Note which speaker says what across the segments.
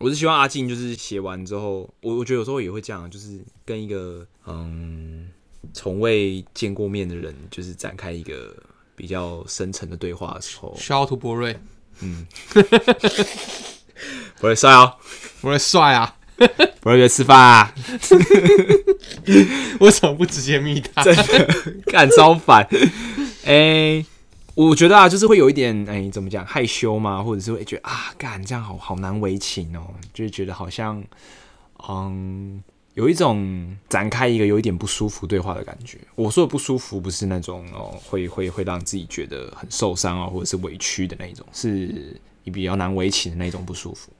Speaker 1: 我是希望阿静就是写完之后，我我觉得有时候也会这样，就是跟一个嗯从未见过面的人，就是展开一个比较深层的对话的时候，
Speaker 2: 需要图博瑞，
Speaker 1: 不会帅哦，
Speaker 2: 博瑞帅啊！
Speaker 1: 不会约吃饭啊，
Speaker 2: 为什么不直接密他？
Speaker 1: 干超烦。哎、我觉得啊，就是会有一点哎、怎么讲害羞嘛，或者是会觉得啊，干这样好好难为情哦，就是觉得好像嗯。有一种展开一个有一点不舒服对话的感觉。我说的不舒服，不是那种哦，会会会让自己觉得很受伤啊，或者是委屈的那一种，是你比较难为情的那种不舒服。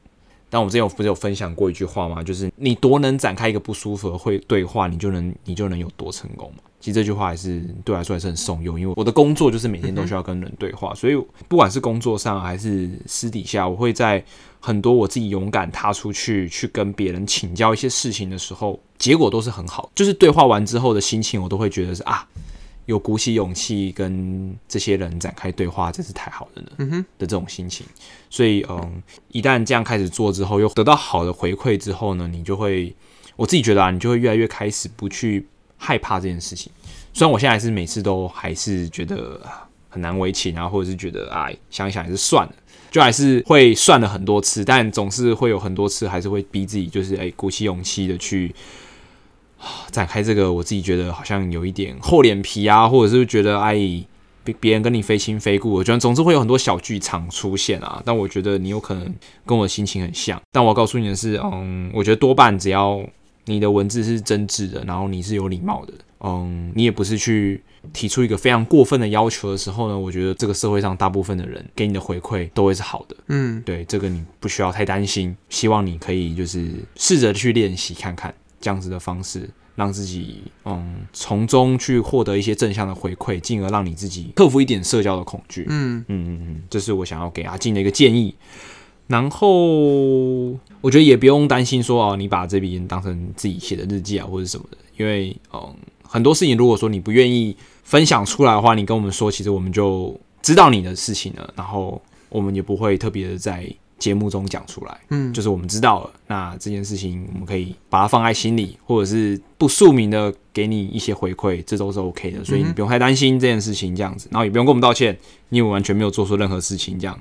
Speaker 1: 但我之前有不是有分享过一句话吗？就是你多能展开一个不舒服的会对话，你就能你就能有多成功嘛。其实这句话还是对我来说还是很受用，因为我的工作就是每天都需要跟人对话，所以不管是工作上还是私底下，我会在很多我自己勇敢踏出去去跟别人请教一些事情的时候，结果都是很好。就是对话完之后的心情，我都会觉得是啊，有鼓起勇气跟这些人展开对话，真是太好了呢。
Speaker 2: 嗯哼，
Speaker 1: 的这种心情。所以，嗯，一旦这样开始做之后，又得到好的回馈之后呢，你就会，我自己觉得啊，你就会越来越开始不去害怕这件事情。虽然我现在是每次都还是觉得很难为情啊，或者是觉得哎想一想还是算了，就还是会算了很多次，但总是会有很多次还是会逼自己，就是哎鼓起勇气的去。展开这个，我自己觉得好像有一点厚脸皮啊，或者是觉得哎，别别人跟你非亲非故，我觉得总是会有很多小剧场出现啊。但我觉得你有可能跟我的心情很像，但我告诉你的是，嗯，我觉得多半只要你的文字是真挚的，然后你是有礼貌的，嗯，你也不是去提出一个非常过分的要求的时候呢，我觉得这个社会上大部分的人给你的回馈都会是好的。
Speaker 2: 嗯，
Speaker 1: 对这个你不需要太担心，希望你可以就是试着去练习看看这样子的方式，让自己嗯从中去获得一些正向的回馈，进而让你自己克服一点社交的恐惧。
Speaker 2: 嗯，
Speaker 1: 嗯嗯嗯，这是我想要给阿静的一个建议。然后我觉得也不用担心说哦，你把这笔当成自己写的日记啊，或者什么的，因为嗯很多事情如果说你不愿意分享出来的话，你跟我们说，其实我们就知道你的事情了，然后我们也不会特别的在节目中讲出来。
Speaker 2: 嗯，
Speaker 1: 就是我们知道了，那这件事情我们可以把它放在心里，或者是不署名的给你一些回馈，这都是 OK 的，所以你不用太担心这件事情这样子，然后也不用跟我们道歉，因为我完全没有做错任何事情这样。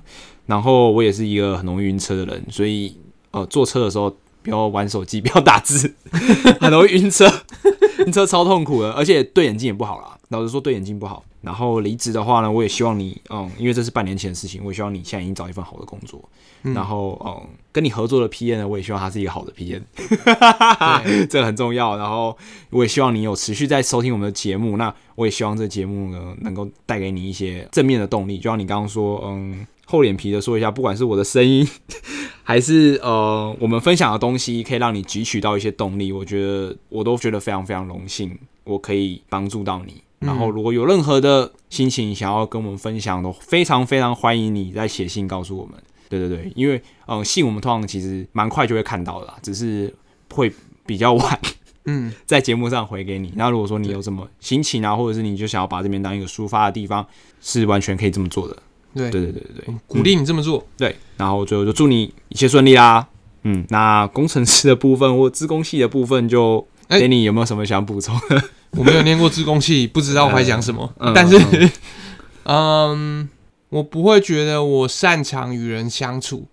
Speaker 1: 然后我也是一个很容易晕车的人，所以呃坐车的时候不要玩手机，不要打字，很容易晕车，晕车超痛苦的，而且对眼睛也不好啦。老实说，对眼睛不好。然后离职的话呢，我也希望你，嗯，因为这是半年前的事情，我也希望你现在已经找一份好的工作。然后，嗯，跟你合作的 P N 呢，我也希望他是一个好的 P N，
Speaker 2: 对
Speaker 1: 这个很重要。然后，我也希望你有持续在收听我们的节目。那我也希望这个节目呢，能够带给你一些正面的动力。就像你刚刚说，嗯，厚脸皮的说一下，不管是我的声音，还是呃我们分享的东西，可以让你汲取到一些动力，我觉得我都觉得非常非常荣幸，我可以帮助到你。然后，如果有任何的心情想要跟我们分享的，非常非常欢迎你在写信告诉我们。对对对，因为嗯，信我们通常其实蛮快就会看到的啦，只是会比较晚
Speaker 2: 嗯，
Speaker 1: 在节目上回给你。那如果说你有什么心情啊，或者是你就想要把这边当一个抒发的地方，是完全可以这么做的。
Speaker 2: 对
Speaker 1: 对对对对对，
Speaker 2: 鼓励你这么做。
Speaker 1: 对，然后最后就祝你一切顺利啦。嗯，那工程师的部分或自工系的部分就，
Speaker 2: 哎
Speaker 1: Danny 有没有什么想补充的？
Speaker 2: 我没有念过自工系，不知道我还讲什么。
Speaker 1: 嗯
Speaker 2: 但是，嗯，我不会觉得我擅长与人相处，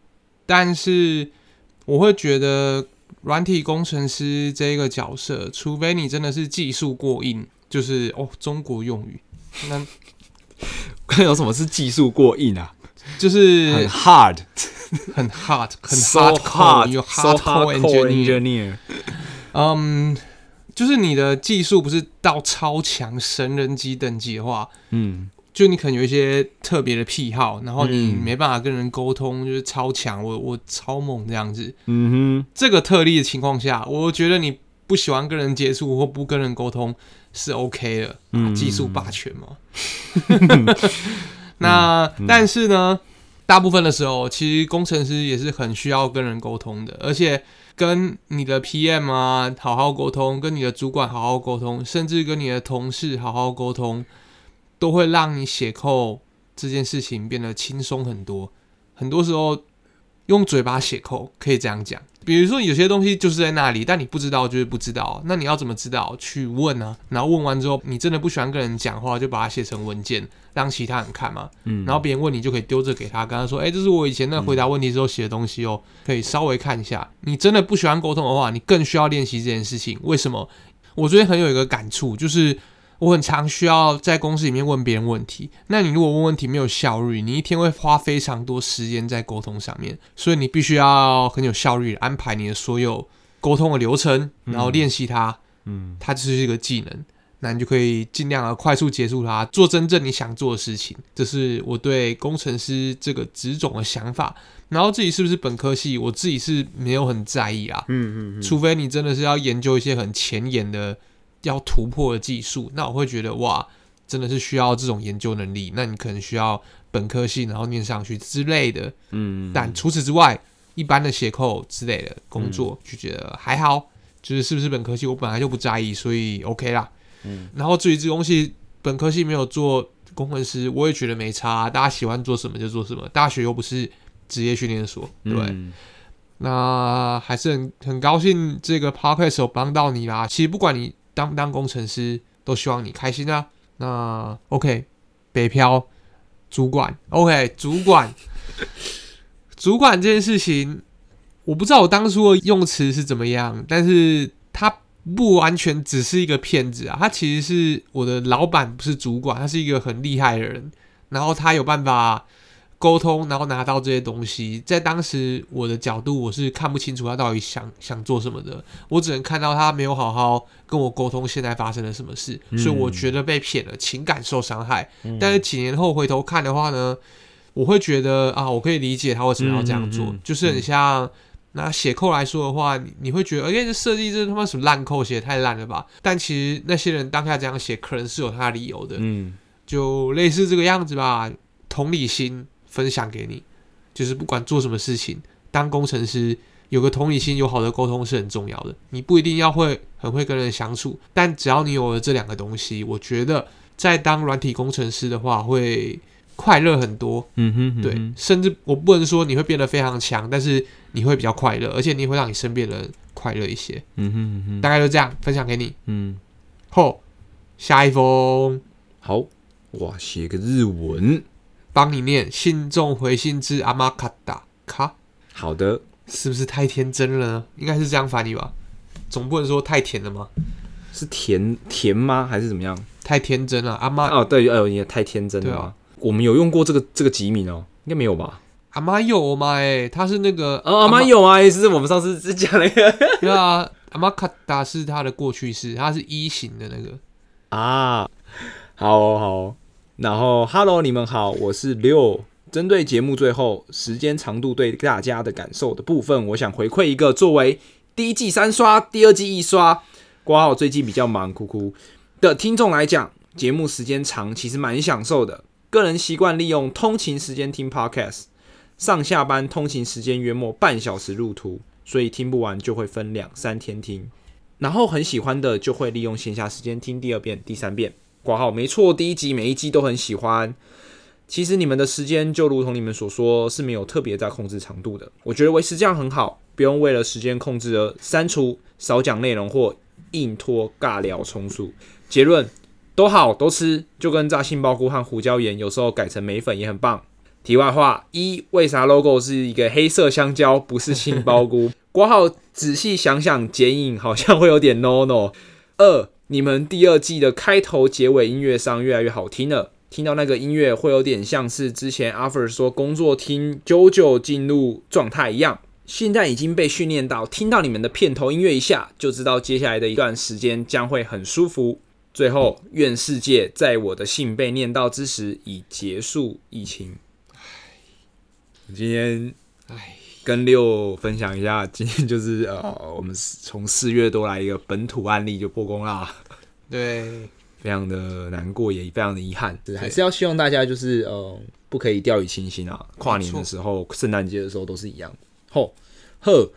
Speaker 2: 但是我会觉得软体工程师这个角色，除非你真的是技术过硬，就是哦中国用语，那
Speaker 1: 有什么是技术过硬啊？
Speaker 2: 就是
Speaker 1: 很 hard，
Speaker 2: 很 hard，很 hardcore，有 hardcore engineer。嗯，就是你的技术不是到超强神人级等级的话，
Speaker 1: 嗯
Speaker 2: 就你可能有一些特别的癖好，然后你
Speaker 1: 嗯
Speaker 2: 没办法跟人沟通，就是超强，我我超猛这样子。
Speaker 1: 嗯哼
Speaker 2: 这个特例的情况下，我觉得你不喜欢跟人接触或不跟人沟通是 OK 的，技术霸权嘛。那、但是呢，大部分的时候，其实工程师也是很需要跟人沟通的，而且跟你的 PM 啊好好沟通，跟你的主管好好沟通，甚至跟你的同事好好沟通，都会让你写扣这件事情变得轻松很多。很多时候，用嘴巴写扣，可以这样讲。比如说有些东西就是在那里，但你不知道就是不知道，那你要怎么知道？去问啊，然后问完之后，你真的不喜欢跟人讲话，就把它写成文件让其他人看嘛。
Speaker 1: 嗯，
Speaker 2: 然后别人问你就可以丢这给他，跟他说：“哎、这是我以前那回答问题时候写的东西哦，可以稍微看一下。”你真的不喜欢沟通的话，你更需要练习这件事情。为什么？我最近很有一个感触，就是我很常需要在公司里面问别人问题。那你如果问问题没有效率，你一天会花非常多时间在沟通上面，所以你必须要很有效率地安排你的所有沟通的流程，然后练习它。
Speaker 1: 嗯
Speaker 2: 它就是一个技能，那你就可以尽量的快速结束它，做真正你想做的事情。这是我对工程师这个职种的想法。然后自己是不是本科系，我自己是没有很在意啊，
Speaker 1: 嗯嗯
Speaker 2: 除非你真的是要研究一些很前沿的、要突破的技术，那我会觉得哇，真的是需要这种研究能力。那你可能需要本科系，然后念上去之类的。
Speaker 1: 嗯，
Speaker 2: 但除此之外，一般的写扣之类的工作，就觉得还好，就是是不是本科系，我本来就不在意，所以 OK 啦。
Speaker 1: 嗯，
Speaker 2: 然后至于这东西，本科系没有做工程师，我也觉得没差啊、大家喜欢做什么就做什么，大学又不是职业训练所，对不对。
Speaker 1: 嗯
Speaker 2: 那还是很很高兴这个 podcast 有帮到你啦。其实不管你当不当工程师，都希望你开心啊。那 OK，北漂主管，OK 主管，主管这件事情，我不知道我当初的用词是怎么样，但是他不完全只是一个骗子啊，他其实是我的老板，不是主管，他是一个很厉害的人，然后他有办法。沟通，然后拿到这些东西，在当时我的角度，我是看不清楚他到底想想做什么的，我只能看到他没有好好跟我沟通现在发生了什么事，
Speaker 1: 嗯
Speaker 2: 所以我觉得被骗了，情感受伤害。
Speaker 1: 嗯
Speaker 2: 但是几年后回头看的话呢，我会觉得啊，我可以理解他为什么要这样做，就是很像。拿写扣来说的话，你你会觉得，哎、这设计这他妈什么烂扣，写的太烂了吧？但其实那些人当下这样写，可能是有他的理由的。
Speaker 1: 嗯
Speaker 2: 就类似这个样子吧，同理心分享给你，就是不管做什么事情，当工程师有个同理心、有好的沟通是很重要的。你不一定要会很会跟人相处，但只要你有了这两个东西，我觉得在当软体工程师的话会快乐很多。
Speaker 1: 嗯哼，
Speaker 2: 对，甚至我不能说你会变得非常强，但是你会比较快乐，而且你会让你身边的人快乐一些。
Speaker 1: 嗯哼嗯哼，
Speaker 2: 大概就这样分享给你。
Speaker 1: 嗯，
Speaker 2: 后下一封。
Speaker 1: 好哇，写个日文，
Speaker 2: 帮你念，信众回信之阿玛卡达卡，
Speaker 1: 好的，
Speaker 2: 是不是太天真了呢？应该是这样翻译吧，总不能说太甜了吗？
Speaker 1: 是甜甜吗？还是怎么样？
Speaker 2: 太天真了，阿妈
Speaker 1: 哦，对，哎呦，你也太天真了
Speaker 2: 对啊
Speaker 1: 吧。我们有用过这个这个吉米哦，应该没有吧？
Speaker 2: 阿妈有吗？哎，他是那个
Speaker 1: 哦，阿妈有啊，也是我们上次是讲那个
Speaker 2: 对啊，阿玛卡达是他的过去式，他是一型的那个。
Speaker 1: 啊，好哦好哦，然后 Hello，你们好，我是六。针对节目最后时间长度对大家的感受的部分，我想回馈一个作为第一季三刷、第二季一刷，挂号最近比较忙，哭哭的听众来讲，节目时间长，其实蛮享受的。个人习惯利用通勤时间听 Podcast，上下班通勤时间约莫半小时路途，所以听不完就会分两三天听。然后很喜欢的就会利用闲暇时间听第二遍、第三遍。挂号没错，第一集每一集都很喜欢。其实你们的时间就如同你们所说是没有特别在控制长度的，我觉得维持这样很好，不用为了时间控制而删除、少讲内容或硬拖尬聊重述。结论都好都吃，就跟炸杏鲍菇和胡椒盐有时候改成梅粉也很棒。题外话一，为啥 logo 是一个黑色香蕉，不是杏鲍菇？括号仔细想想，剪影好像会有点 no no。二，你们第二季的开头、结尾音乐上越来越好听了。听到那个音乐，会有点像是之前阿 r 说工作听九九进入状态一样。现在已经被训练到，听到你们的片头音乐一下，就知道接下来的一段时间将会很舒服。最后，愿世界在我的信被念到之时，已结束疫情。今天
Speaker 2: 唉，
Speaker 1: 跟六分享一下，今天就是呃，我们从四月多来一个本土案例就破功啦。
Speaker 2: 对，
Speaker 1: 非常的难过，也非常的遗憾，还是要希望大家就是呃，不可以掉以轻心啊。跨年的时候、圣诞节的时候都是一样。吼呵，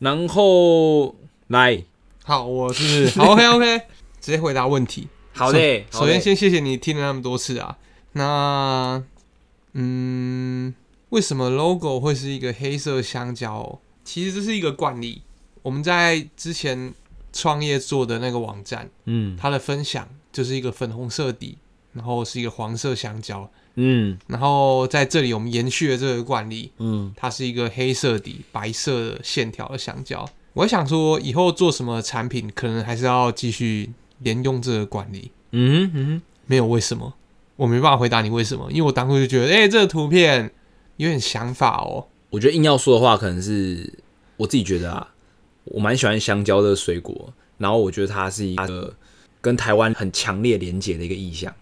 Speaker 1: 然后来，
Speaker 2: 好，我是好 OK OK，直接回答问题。
Speaker 1: 好的，
Speaker 2: 首先先谢谢你听了那么多次啊。那嗯，为什么 logo 会是一个黑色香蕉哦？其实这是一个惯例。我们在之前创业做的那个网站，
Speaker 1: 嗯
Speaker 2: 它的分享就是一个粉红色底，然后是一个黄色香蕉。
Speaker 1: 嗯
Speaker 2: 然后在这里我们延续了这个惯例，
Speaker 1: 嗯，
Speaker 2: 它是一个黑色底、白色的线条的香蕉。我想说，以后做什么产品，可能还是要继续沿用这个惯例。
Speaker 1: 嗯哼嗯，
Speaker 2: 没有为什么，我没办法回答你为什么，因为我当初就觉得，哎、这个图片有点想法哦。
Speaker 1: 我觉得硬要说的话，可能是我自己觉得啊，我蛮喜欢香蕉的水果，然后我觉得它是一个跟台湾很强烈连结的一个意象。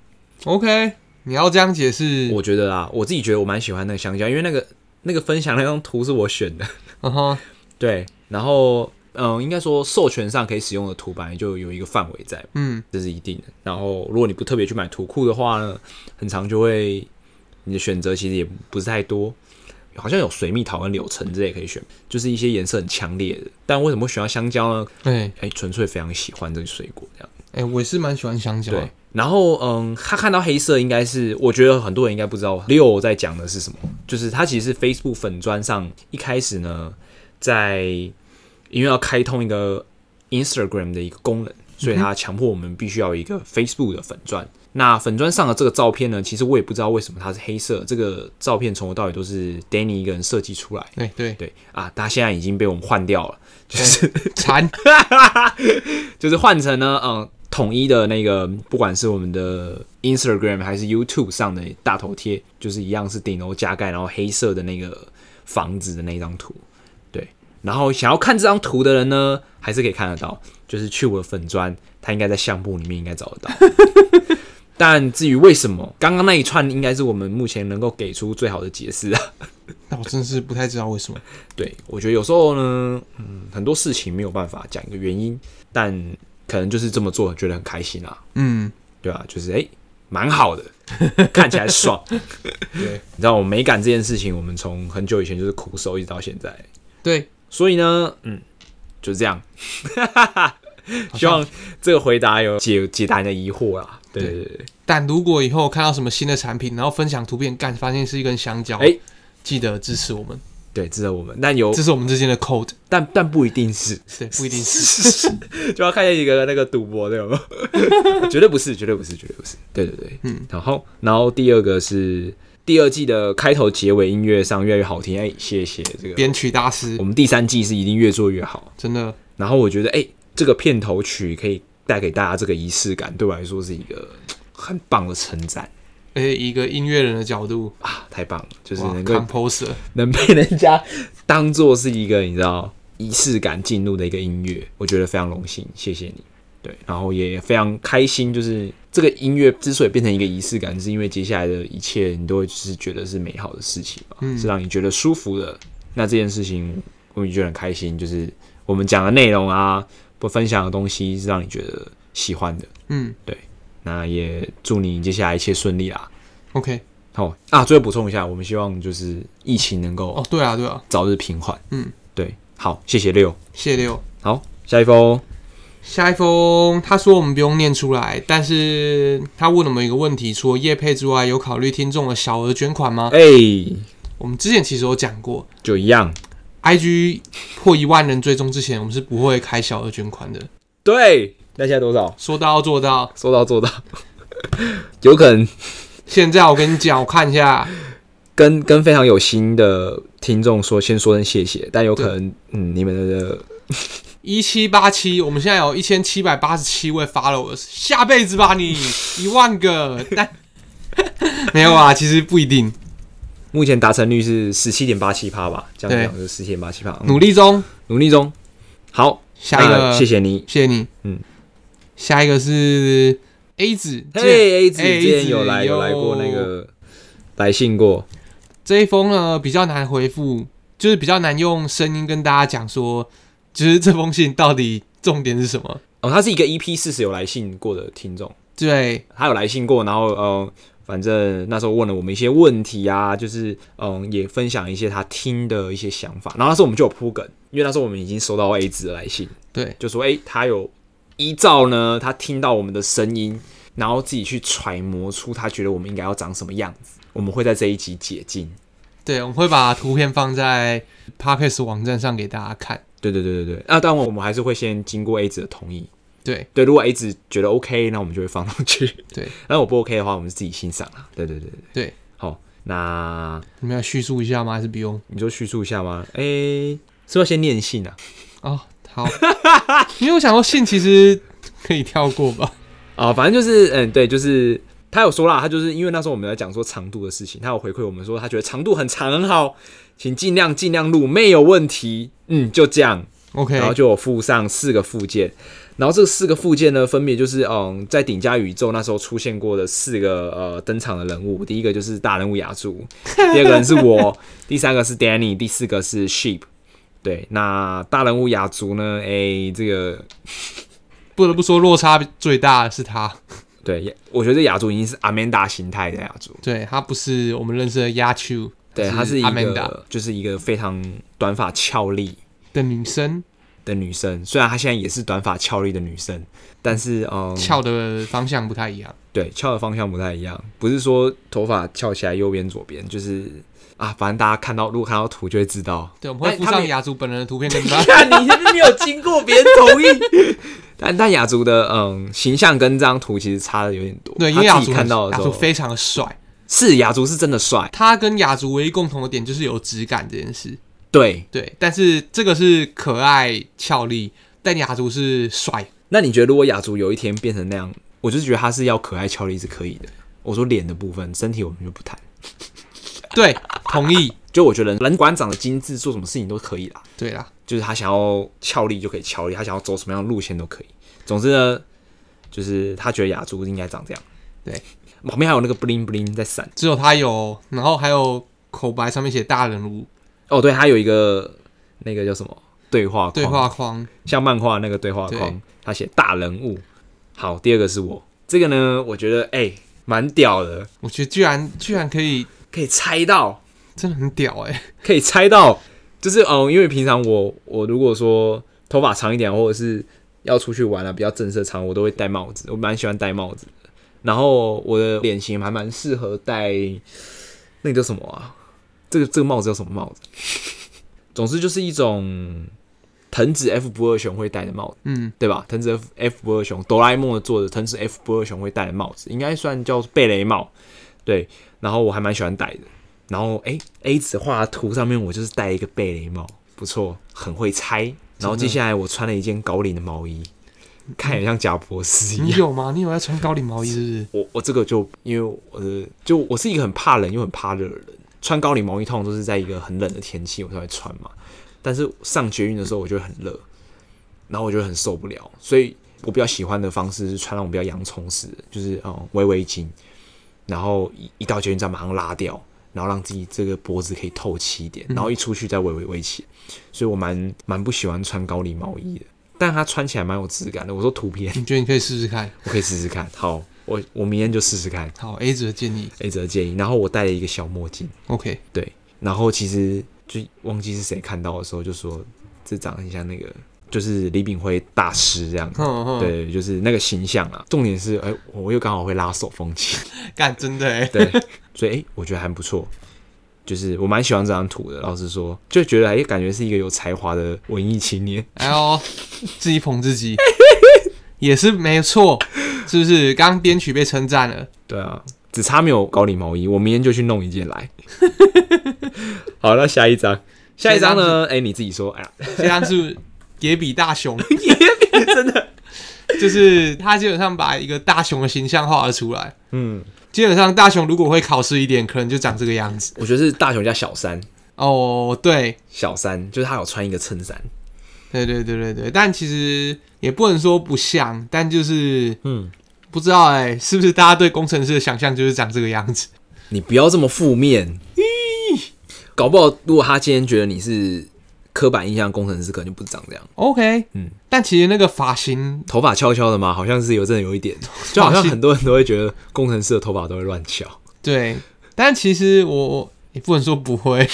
Speaker 2: OK，你要这样解释，
Speaker 1: 我觉得啊，我自己觉得我蛮喜欢那个香蕉，因为那个那个分享那张图是我选的，
Speaker 2: 嗯哼，
Speaker 1: 对，然后嗯，应该说授权上可以使用的图版就有一个范围在，
Speaker 2: 嗯，
Speaker 1: 这是一定的。然后如果你不特别去买图库的话呢，很长就会你的选择其实也不是太多。好像有水蜜桃跟柳橙之类可以选，就是一些颜色很强烈的。但为什么会选到香蕉呢？
Speaker 2: 对，
Speaker 1: 哎、纯粹非常喜欢这个水果这样。
Speaker 2: 哎、我也是蛮喜欢香蕉
Speaker 1: 对，然后嗯，他看到黑色应该是，我觉得很多人应该不知道六在讲的是什么，就是他其实是 Facebook 粉砖上一开始呢，在因为要开通一个 Instagram 的一个功能，所以他强迫我们必须要有一个 Facebook 的粉砖。那粉砖上的这个照片呢，其实我也不知道为什么它是黑色，这个照片从头到尾都是 Danny 一个人设计出来。
Speaker 2: 对对，
Speaker 1: 对啊，他现在已经被我们换掉了，就是
Speaker 2: 馋，
Speaker 1: 就是换成呢，嗯，统一的那个，不管是我们的 Instagram 还是 YouTube 上的大头贴，就是一样是顶楼加盖，然后黑色的那个房子的那张图。对，然后想要看这张图的人呢，还是可以看得到，就是去我的粉砖，他应该在相簿里面应该找得到。但至于为什么，刚刚那一串应该是我们目前能够给出最好的解释啊。
Speaker 2: 那我真是不太知道为什么。
Speaker 1: 对，我觉得有时候呢，嗯，很多事情没有办法讲一个原因，但可能就是这么做，觉得很开心啊，
Speaker 2: 嗯，
Speaker 1: 对啊、就是哎，蛮、好的，看起来爽。
Speaker 2: 对
Speaker 1: 你知道，我美感这件事情，我们从很久以前就是苦手，一直到现在。
Speaker 2: 对，
Speaker 1: 所以呢，嗯，就是这样。希望这个回答有解解答你的疑惑啦。对对对对，
Speaker 2: 但如果以后看到什么新的产品，然后分享图片，干发现是一根香蕉，
Speaker 1: 哎
Speaker 2: 记得支持我们，
Speaker 1: 对，支持我们，但有
Speaker 2: 这是我们之间的 code，
Speaker 1: 但但不一定是，
Speaker 2: 对，不一定是，
Speaker 1: 就要看见一个那个赌博的有没有？绝对不是，绝对不是，绝对不是。对对对，
Speaker 2: 嗯。
Speaker 1: 然后，然后第二个是第二季的开头、结尾音乐上越来越好听，哎，谢谢这个。
Speaker 2: 编曲大师
Speaker 1: 我，们第三季是一定越做越好。
Speaker 2: 真的，
Speaker 1: 然后我觉得，哎，这个片头曲可以带给大家这个仪式感，对我来说是一个很棒的称赞
Speaker 2: 而且一个音乐人的角度，
Speaker 1: 啊，太棒了，就是
Speaker 2: 哇
Speaker 1: 能够
Speaker 2: ，composer，
Speaker 1: 能被人家当做是一个你知道仪式感进入的一个音乐，我觉得非常荣幸，谢谢你。对，然后也非常开心，就是这个音乐之所以变成一个仪式感，是因为接下来的一切你都会是觉得是美好的事情嘛，
Speaker 2: 嗯
Speaker 1: 是让你觉得舒服的。那这件事情我们就很开心，就是我们讲的内容啊，不分享的东西是让你觉得喜欢的。
Speaker 2: 嗯对
Speaker 1: 那也祝你接下来一切顺利啦。
Speaker 2: ，OK，
Speaker 1: 好啊，最后补充一下，我们希望就是疫情能够
Speaker 2: 哦，对啊，对啊，
Speaker 1: 早日平缓。
Speaker 2: 嗯，
Speaker 1: 对，好，谢谢六。
Speaker 2: 谢六。
Speaker 1: 好，下一封，
Speaker 2: 下一封，他说我们不用念出来，但是他问我们一个问题：除了业配之外，有考虑听众的小额捐款吗？
Speaker 1: 哎、
Speaker 2: 我们之前其实有讲过
Speaker 1: 就一样，
Speaker 2: ，IG 破一万人追踪之前，我们是不会开小额捐款的。
Speaker 1: 对，那现在多少？
Speaker 2: 说到做到。
Speaker 1: 说到做到，有可能
Speaker 2: 现在我跟你讲，我看一下，
Speaker 1: 跟跟非常有心的听众说，先说声谢谢，但有可能，嗯，你们的
Speaker 2: 一七八七，我们现在有一千七百八十七位 followers，下辈子吧你一万个，但 没有啊，其实不一定，
Speaker 1: 目前达成率是十七点八七趴吧，这样
Speaker 2: 对
Speaker 1: 讲就是十七点八七趴，嗯
Speaker 2: 努力中。
Speaker 1: 努力中。好，
Speaker 2: 下一个，
Speaker 1: 那谢谢你。
Speaker 2: 谢谢你。
Speaker 1: 嗯，
Speaker 2: 下一个是 A 子，
Speaker 1: 嘿，A 子之前
Speaker 2: 子
Speaker 1: 有来有来过那个来信过，
Speaker 2: 这一封呢比较难回复，就是比较难用声音跟大家讲说，就是这封信到底重点是什么？
Speaker 1: 哦，他是一个 EP 四十有来信过的听众。
Speaker 2: 对，
Speaker 1: 他有来信过，然后呃，反正那时候问了我们一些问题啊，就是嗯，也分享一些他听的一些想法。然后那时候我们就有铺梗，因为那时候我们已经收到 A 子的来信，
Speaker 2: 对，
Speaker 1: 就说诶，他有依照呢，他听到我们的声音，然后自己去揣摩出他觉得我们应该要长什么样子。我们会在这一集解禁，
Speaker 2: 对，我们会把图片放在 Podcast 网站上给大家看。
Speaker 1: 对对对对对，啊，当然我们还是会先经过 A 子的同意。
Speaker 2: 对
Speaker 1: 对，如果 A 子觉得 OK，那我们就会放上去。
Speaker 2: 对，
Speaker 1: 那我不 OK 的话，我们自己欣赏啦。对对对对
Speaker 2: 对，
Speaker 1: 好，那
Speaker 2: 你们要叙述一下吗？还是不用？
Speaker 1: 你就叙述一下吗？哎、是不是要先念信啊？
Speaker 2: 哦，好，因为我想说信其实可以跳过吧。
Speaker 1: 啊，反正就是，嗯，对，就是他有说啦，他就是因为那时候我们在讲说长度的事情，他有回馈我们说他觉得长度很长很好，请尽量尽量录，没有问题。嗯，就这样
Speaker 2: ，OK，
Speaker 1: 然后就有附上四个附件，然后这四个附件呢，分别就是嗯，在顶加宇宙那时候出现过的四个呃登场的人物，第一个就是大人物雅竹，第二个人是我，第三个是 Danny，第四个是 Sheep。对，那大人物雅竹呢？哎、这个
Speaker 2: 不得不说落差最大的是他，
Speaker 1: 对，我觉得雅竹已经是阿曼达形态的雅竹。
Speaker 2: 对他不是我们认识的亚秋，
Speaker 1: 对，她是一
Speaker 2: Amanda
Speaker 1: 个就是一个非常短发俏丽
Speaker 2: 的女生，
Speaker 1: 的女生，虽然她现在也是短发俏丽的女生，但是嗯，
Speaker 2: 翘的方向不太一样。
Speaker 1: 对翘的方向不太一样，不是说头发翘起来右边左边，就是啊，反正大家看到如果看到图就会知道。
Speaker 2: 对，我们会附上雅竹本人的图片跟他。
Speaker 1: 看 你是不是没有经过别人同意？但但雅竹的嗯形象跟这张图其实差的有点多。
Speaker 2: 对，因为雅竹
Speaker 1: 看到的时候
Speaker 2: 非常的帅，
Speaker 1: 是雅竹是真的帅，
Speaker 2: 他跟雅竹唯一共同的点就是有质感这件事。
Speaker 1: 对。
Speaker 2: 对，但是这个是可爱俏丽，但雅竹是帅。
Speaker 1: 那你觉得如果雅竹有一天变成那样，我就觉得他是要可爱俏丽是可以的。我说脸的部分，身体我们就不谈。
Speaker 2: 对，同意。
Speaker 1: 就我觉得人馆长得精致，做什么事情都可以啦。
Speaker 2: 对啦，
Speaker 1: 就是他想要俏丽就可以俏丽，他想要走什么样的路线都可以。总之呢，就是他觉得雅竹应该长这样。
Speaker 2: 对，
Speaker 1: 旁边还有那个 bling bling 在闪。
Speaker 2: 只有他有，然后还有口白上面写大人物
Speaker 1: 哦，对，它有一个那个叫什么对话框
Speaker 2: 对话框。
Speaker 1: 像漫画那个对话框，他写大人物。好，第二个是我，这个呢，我觉得哎蛮、屌的，
Speaker 2: 我觉得居然居然可以，
Speaker 1: 可以猜到，
Speaker 2: 真的很屌哎、
Speaker 1: 可以猜到，就是嗯，因为平常我我如果说头发长一点，或者是要出去玩啊，比较正式长，我都会戴帽子，我蛮喜欢戴帽子的。然后我的脸型还蛮适合戴那个叫什么啊？这个这个帽子叫什么帽子？总之就是一种藤子 F 不二雄会戴的帽子。
Speaker 2: 嗯，
Speaker 1: 对吧？藤子 F F 不二雄，哆啦 A 梦的作者藤子 F 不二雄会戴的帽子，应该算叫贝雷帽。对，然后我还蛮喜欢戴的。然后诶 a 子画的图上面我就是戴一个贝雷帽，不错，很会猜。然后接下来我穿了一件高领的毛衣，看起来像贾博士一样。
Speaker 2: 你有吗？你有在穿高领毛衣是不是？
Speaker 1: 我我这个就因为我的就我是一个很怕冷又很怕热的人，穿高领毛衣通常都是在一个很冷的天气我才会穿嘛。但是上捷运的时候我就会很热，然后我就会很受不了，所以我比较喜欢的方式是穿那种比较洋葱式的，就是嗯围围巾，然后一一到捷运站马上拉掉，然后让自己这个脖子可以透气一点，然后一出去再围围围起。所以我蛮蛮不喜欢穿高领毛衣的，但它穿起来蛮有质感的。我说图片，
Speaker 2: 你觉得你可以试试看？
Speaker 1: 我可以试试看。好，我我明天就试试看。
Speaker 2: 好，A 子的建议。
Speaker 1: A 则建议，然后我戴了一个小墨镜
Speaker 2: ，OK，
Speaker 1: 对，然后其实就忘记是谁看到的时候就说这长得很像那个，就是李炳辉大师这样子。对，就是那个形象啊。重点是，哎、我又刚好会拉手风琴，
Speaker 2: 干真的哎、
Speaker 1: 对，所以哎、我觉得还不错。就是我蛮喜欢这张图的，老实说，就觉得哎、感觉是一个有才华的文艺青年。
Speaker 2: 哎呦，自己捧自己，也是没错，是不是？刚编曲被称赞了，
Speaker 1: 对啊，只差没有高领毛衣，我明天就去弄一件来。好，那下一张，下一张呢？哎、你自己说。哎呀，
Speaker 2: 这张是野比大雄，
Speaker 1: 真的，
Speaker 2: 就是他基本上把一个大雄的形象画了出来。
Speaker 1: 嗯，
Speaker 2: 基本上大雄如果会考试一点，可能就长这个样子。
Speaker 1: 我觉得是大雄加小三，
Speaker 2: 哦，对，
Speaker 1: 小三就是他有穿一个衬衫。
Speaker 2: 对对对对对，但其实也不能说不像，但就是
Speaker 1: 嗯，
Speaker 2: 不知道哎、是不是大家对工程师的想象就是长这个样子？
Speaker 1: 你不要这么负面。搞不好，如果他今天觉得你是刻板印象工程师，可能就不是长这样。
Speaker 2: OK，
Speaker 1: 嗯，
Speaker 2: 但其实那个发型，
Speaker 1: 头发翘翘的嘛？好像是有真的有一点，就好像很多人都会觉得工程师的头发都会乱翘。
Speaker 2: 对，但其实我我也不能说不会，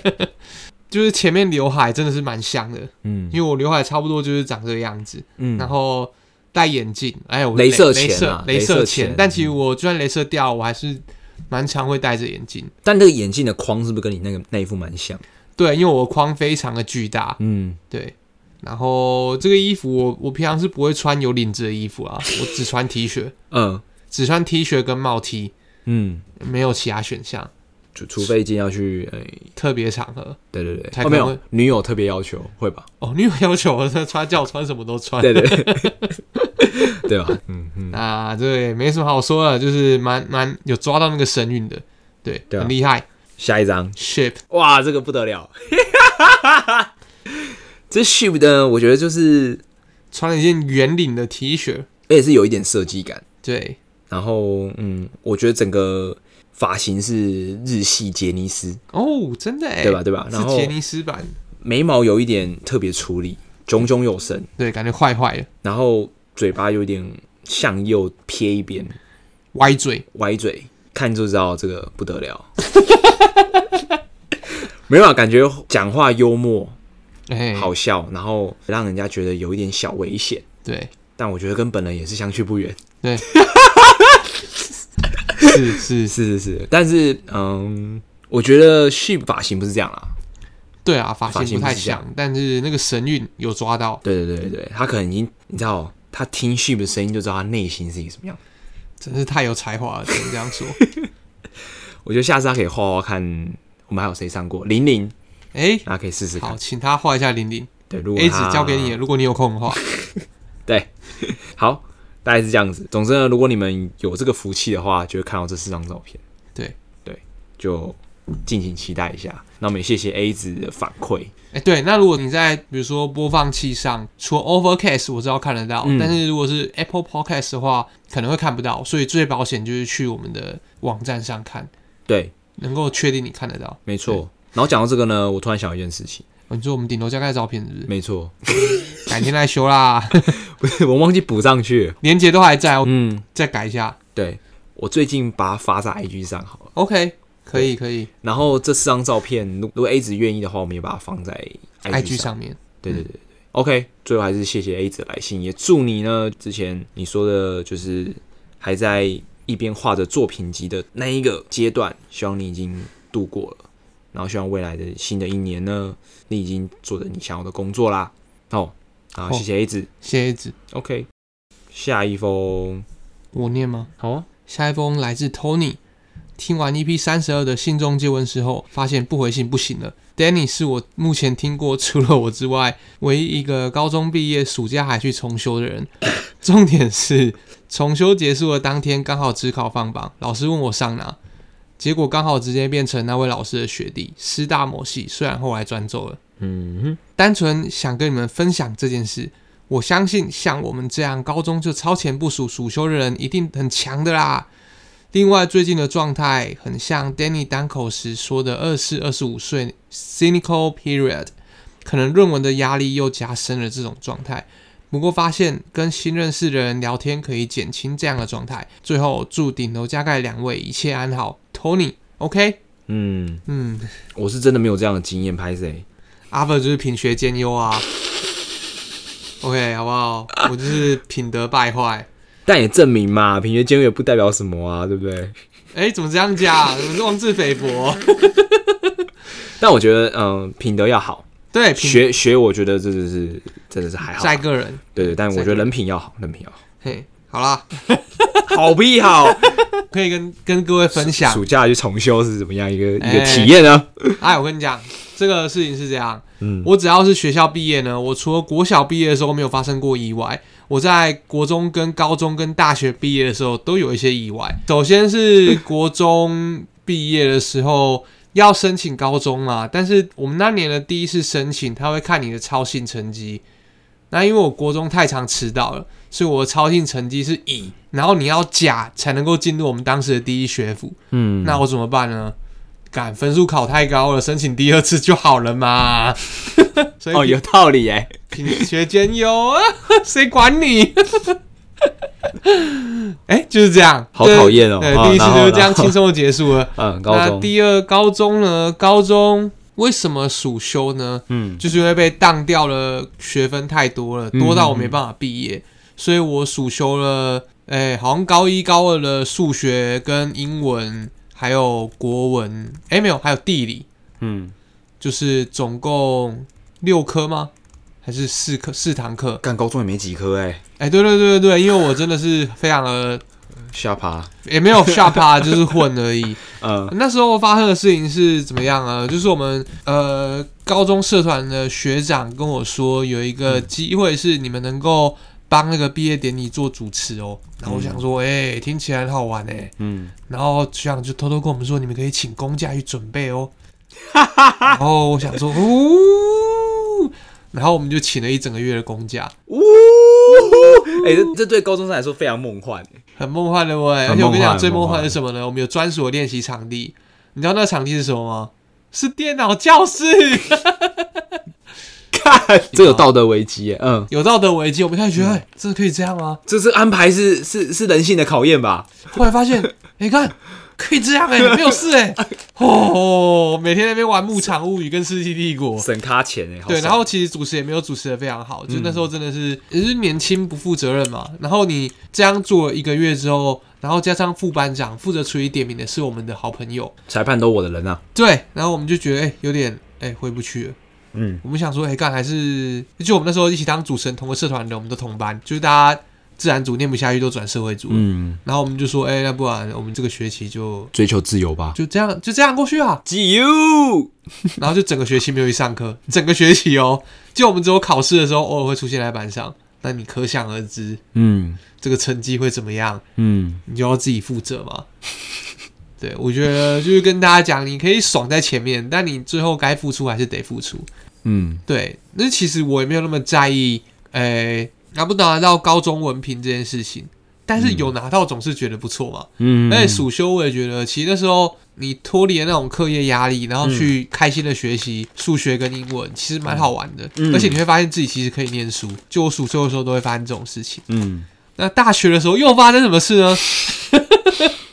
Speaker 2: 就是前面刘海真的是蛮像的，
Speaker 1: 嗯
Speaker 2: 因为我刘海差不多就是长这个样子，
Speaker 1: 嗯
Speaker 2: 然后戴眼镜，哎，我
Speaker 1: 镭射
Speaker 2: 镭
Speaker 1: 钳啊
Speaker 2: 镭
Speaker 1: 镭射
Speaker 2: 钳
Speaker 1: 钳，
Speaker 2: 但其实我就算镭射掉，我还是蛮常会戴着眼镜。
Speaker 1: 但这个眼镜的框是不是跟你那个那一副蛮像？
Speaker 2: 对，因为我框非常的巨大，
Speaker 1: 嗯，
Speaker 2: 对。然后这个衣服我我平常是不会穿有领子的衣服啊，我只穿 T 恤，
Speaker 1: 嗯
Speaker 2: 只穿 T 恤跟帽 T，
Speaker 1: 嗯，
Speaker 2: 没有其他选项。
Speaker 1: 就除非一定要去，哎、
Speaker 2: 特别场合。
Speaker 1: 对对对，哦没有女友特别要求会吧？
Speaker 2: 哦，女友要求我穿叫我穿什么都穿。
Speaker 1: 对 对对，对吧？嗯嗯，
Speaker 2: 啊，对，没什么好说的，就是蛮蛮有抓到那个神韵的，对，
Speaker 1: 對啊。
Speaker 2: 很厉害。
Speaker 1: 下一张
Speaker 2: ，Ship
Speaker 1: 哇，这个不得了，这 ship 呢，我觉得就是，
Speaker 2: 穿了一件圆领的 T 恤，
Speaker 1: 而且是有一点设计感。
Speaker 2: 对，
Speaker 1: 然后，嗯，我觉得整个发型是日系杰尼斯，
Speaker 2: 哦，真的哎，
Speaker 1: 对吧？对吧？然后
Speaker 2: 是杰尼斯版，
Speaker 1: 眉毛有一点特别处理，炯炯有神，
Speaker 2: 对，感觉坏坏。的，
Speaker 1: 然后嘴巴有点向右撇一边，
Speaker 2: 歪嘴，
Speaker 1: 歪嘴，看就知道这个不得了。没有啊，感觉讲话幽默，
Speaker 2: 哎，
Speaker 1: 好笑，然后让人家觉得有一点小危险，
Speaker 2: 对，
Speaker 1: 但我觉得跟本人也是相去不远。
Speaker 2: 是是，
Speaker 1: 是是是，但是嗯，我觉得 sheep 发型不是这样啦。
Speaker 2: 对啊，发
Speaker 1: 发
Speaker 2: 型不太像，但是那个神韵有抓到，
Speaker 1: 对对对对，他可能已经你知道，他听 sheep 的声音就知道他内心是一个什么样。
Speaker 2: 真是太有才华了，只能这样说。
Speaker 1: 我觉得下次他可以画画看，我们还有谁上过玲玲，
Speaker 2: 哎，
Speaker 1: 大家可以试试
Speaker 2: 好，请他画一下玲玲。
Speaker 1: 对，如果
Speaker 2: ，A
Speaker 1: 他
Speaker 2: 纸交给你，如果你有空的话。
Speaker 1: 对，好，大概是这样子。总之呢，如果你们有这个福气的话，就会看到这四张照片。
Speaker 2: 对
Speaker 1: 对，就敬请期待一下。那我们也谢谢 A 子的反馈。
Speaker 2: 哎、对，那如果你在比如说播放器上，除了 Overcast 我知道看得到，
Speaker 1: 嗯
Speaker 2: 但是如果是 Apple Podcast 的话，可能会看不到，所以最保险就是去我们的网站上看，
Speaker 1: 对，
Speaker 2: 能够确定你看得到。
Speaker 1: 没错。然后讲到这个呢，我突然想到一件事情。
Speaker 2: 哦、你说我们顶楼加盖照片是不是？
Speaker 1: 没错，
Speaker 2: 改天再修啦，
Speaker 1: 不是我忘记补上去了。
Speaker 2: 连接都还在，我
Speaker 1: 嗯，
Speaker 2: 再改一下。
Speaker 1: 对，我最近把它发在 IG 上好了。
Speaker 2: OK，可以可以
Speaker 1: 然后这四张照片，如如果 A 子愿意的话，我们也把它放在
Speaker 2: ，IG
Speaker 1: IG 上。
Speaker 2: 上面。
Speaker 1: 对对对对对，OK。最后还是谢谢 A 子的来信，也祝你呢，之前你说的就是还在一边画着作品集的那一个阶段，希望你已经度过了，然后希望未来的新的一年呢，你已经做着你想要的工作啦。哦，好，
Speaker 2: 哦
Speaker 1: 谢谢 A 子。
Speaker 2: 谢谢子
Speaker 1: ，OK，下一封，
Speaker 2: 我念吗？
Speaker 1: 好啊，
Speaker 2: 下一封来自 Tony。听完 EP 三十二的信中接文时候，发现不回信不行了。Danny 是我目前听过除了我之外唯一一个高中毕业暑假还去重修的人。重点是重修结束的当天刚好只考放榜，老师问我上哪，结果刚好直接变成那位老师的学弟，师大某系，虽然后来转走了。
Speaker 1: 嗯哼，
Speaker 2: 单纯想跟你们分享这件事。我相信像我们这样高中就超前部署暑修的人，一定很强的啦。另外，最近的状态很像 Danny 单口时说的二四、二十五岁 cynical period，可能论文的压力又加深了这种状态。不过发现跟新认识的人聊天可以减轻这样的状态。最后祝顶楼加盖两位一切安好，Tony，OK，、
Speaker 1: 嗯，
Speaker 2: 嗯，
Speaker 1: 我是真的没有这样的经验，拍谁？
Speaker 2: 阿伯就是品学兼优啊。OK，好不好？我就是品德败坏。
Speaker 1: 但也证明嘛，品学兼优也不代表什么啊，对不对？
Speaker 2: 哎、怎么这样讲？怎么自菲薄？
Speaker 1: 但我觉得，嗯、品德要好，
Speaker 2: 对，品
Speaker 1: 学学，我觉得这就是真的是还好，
Speaker 2: 在个人。
Speaker 1: 对对，但我觉得人品要好，人品要好，
Speaker 2: 嘿，好啦，
Speaker 1: 好屁好。
Speaker 2: 可以跟跟各位分享。
Speaker 1: 暑假去重修是怎么样一个一
Speaker 2: 哎
Speaker 1: 个体验呢？
Speaker 2: 哎，我跟你讲，这个事情是这样。
Speaker 1: 嗯，
Speaker 2: 我只要是学校毕业呢，我除了国小毕业的时候没有发生过意外，我在国中、跟高中、跟大学毕业的时候都有一些意外。首先是国中毕业的时候要申请高中嘛，但是我们那年的第一次申请，他会看你的操性成绩。那因为我国中太常迟到了，所以我的超性成绩是乙，然后你要甲才能够进入我们当时的第一学府。
Speaker 1: 嗯，
Speaker 2: 那我怎么办呢？敢分数考太高了，申请第二次就好了嘛。所以
Speaker 1: 哦，有道理哎，
Speaker 2: 品学兼优啊，谁管你？哎、就是这样，
Speaker 1: 好讨厌哦
Speaker 2: 对，第一次就是这样轻松的结束了。
Speaker 1: 嗯，高
Speaker 2: 那
Speaker 1: 中，
Speaker 2: 第二高中呢？高中为什么暑修呢？
Speaker 1: 嗯
Speaker 2: 就是因为被当掉了学分太多了，
Speaker 1: 嗯
Speaker 2: 多到我没办法毕业，所以我暑修了，哎、好像高一高二的数学跟英文，还有国文，哎、没有，还有地理，
Speaker 1: 嗯，
Speaker 2: 就是总共六科吗？还是四科四堂课？
Speaker 1: 干高中也没几科哎、
Speaker 2: 哎、对对对对对，因为我真的是非常的
Speaker 1: 下爬，
Speaker 2: 也没有下趴，就是混而已。
Speaker 1: 嗯
Speaker 2: 那时候发生的事情是怎么样啊？就是我们呃高中社团的学长跟我说，有一个机会是你们能够帮那个毕业典礼做主持哦。然后我想说，哎、听起来很好玩哎。
Speaker 1: 嗯，
Speaker 2: 然后学长就偷偷跟我们说，你们可以请公假去准备哦。然后我想说，呜，然后我们就请了一整个月的公假，
Speaker 1: 呜，哎、这这对高中生来说非常梦幻、
Speaker 2: 很梦幻的喂。
Speaker 1: 很
Speaker 2: 而且我跟你讲，最梦幻是什么呢？我们有专属的练习场地，你知道那个场地是什么吗？是电脑教室。
Speaker 1: 看，这有道德危机耶，嗯，
Speaker 2: 有道德危机，我们开始觉得，哎、真的可以这样吗？
Speaker 1: 这是安排是是是人性的考验吧？
Speaker 2: 后来发现，你、看可以这样哎、没有事哎、哦，每天在那边玩《牧场物语》跟《世纪帝国》。
Speaker 1: 省咖钱哎，好
Speaker 2: 对，
Speaker 1: 爽
Speaker 2: 然后其实主持也没有主持的非常好，就那时候真的是也是年轻不负责任嘛。然后你这样做了一个月之后，然后加上副班长负责处理点名的是我们的好朋友，
Speaker 1: 裁判都我的人啊，
Speaker 2: 对，然后我们就觉得哎、有点哎、回不去了。
Speaker 1: 嗯，
Speaker 2: 我们想说，哎、干还是就我们那时候一起当主持人，同个社团的，我们都同班，就是大家自然组念不下去都转社会组，
Speaker 1: 嗯，
Speaker 2: 然后我们就说，哎、那不然我们这个学期就
Speaker 1: 追求自由吧，
Speaker 2: 就这样就这样过去啊，
Speaker 1: 自由，
Speaker 2: 然后就整个学期没有去上课，整个学期哦，就我们只有考试的时候偶尔会出现在班上，那你可想而知
Speaker 1: 嗯。
Speaker 2: 这个成绩会怎么样，
Speaker 1: 嗯，
Speaker 2: 你就要自己负责嘛。对，我觉得就是跟大家讲，你可以爽在前面，但你最后该付出还是得付出。
Speaker 1: 嗯
Speaker 2: 对，那其实我也没有那么在意，诶、拿不拿到高中文凭这件事情，但是有拿到总是觉得不错嘛。
Speaker 1: 嗯，
Speaker 2: 而且暑修我也觉得，其实那时候你脱离了那种课业压力，然后去开心的学习数学跟英文，其实蛮好玩的。
Speaker 1: 嗯
Speaker 2: 而且你会发现自己其实可以念书。就我暑修的时候都会发生这种事情。
Speaker 1: 嗯
Speaker 2: 那大学的时候又发生什么事呢？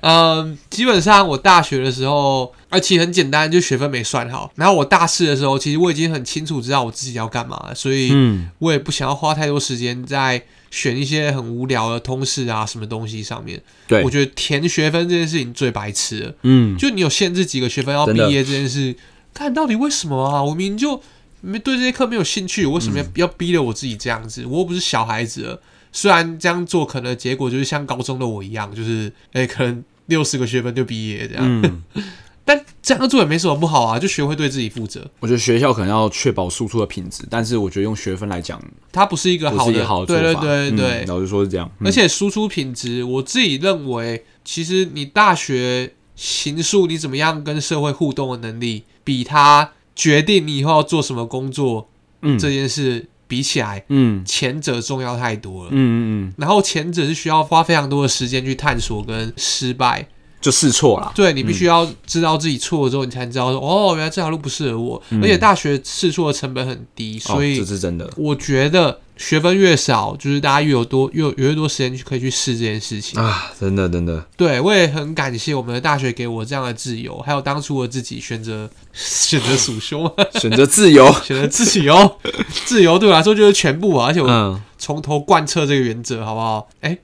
Speaker 2: 嗯，基本上我大学的时候，而且很简单，就学分没算好。然后我大四的时候，其实我已经很清楚知道我自己要干嘛了，所以
Speaker 1: 嗯
Speaker 2: 我也不想要花太多时间在选一些很无聊的通识啊什么东西上面。
Speaker 1: 对
Speaker 2: 我觉得填学分这件事情最白痴了。
Speaker 1: 嗯，
Speaker 2: 就你有限制几个学分要毕业这件事，看到底为什么啊？我明明就没对这些课没有兴趣，我为什么要、要逼着我自己这样子？我又不是小孩子了。虽然这样做可能结果就是像高中的我一样，就是哎、可能六十个学分就毕业这样，
Speaker 1: 嗯，
Speaker 2: 但这样做也没什么不好啊，就学会对自己负责。
Speaker 1: 我觉得学校可能要确保输出的品质，但是我觉得用学分来讲，
Speaker 2: 它不是一个好的，
Speaker 1: 好的。
Speaker 2: 对对对。对，
Speaker 1: 老实说是这样，嗯。
Speaker 2: 而且输出品质，我自己认为，其实你大学行数你怎么样跟社会互动的能力，比他决定你以后要做什么工作
Speaker 1: 嗯。
Speaker 2: 这件事比起来，
Speaker 1: 嗯。
Speaker 2: 前者重要太多了。
Speaker 1: 嗯嗯，
Speaker 2: 然后前者是需要花非常多的时间去探索跟失败，
Speaker 1: 就试错了。
Speaker 2: 对你必须要知道自己错了之后，你才知道说，哦，原来这条路不适合我。
Speaker 1: 嗯
Speaker 2: 而且大学试错的成本很低，
Speaker 1: 哦
Speaker 2: 所以
Speaker 1: 这是真的
Speaker 2: 我觉得学分越少，就是大家越有多越有越多时间去可以去试这件事情。
Speaker 1: 啊，真的真的，
Speaker 2: 对，我也很感谢我们的大学给我这样的自由，还有当初我自己选择选择暑修嘛，
Speaker 1: 选择自由。
Speaker 2: 选择自由，自由对我来说就是全部啊！而且我
Speaker 1: 嗯，
Speaker 2: 从头贯彻这个原则，好不好？哎，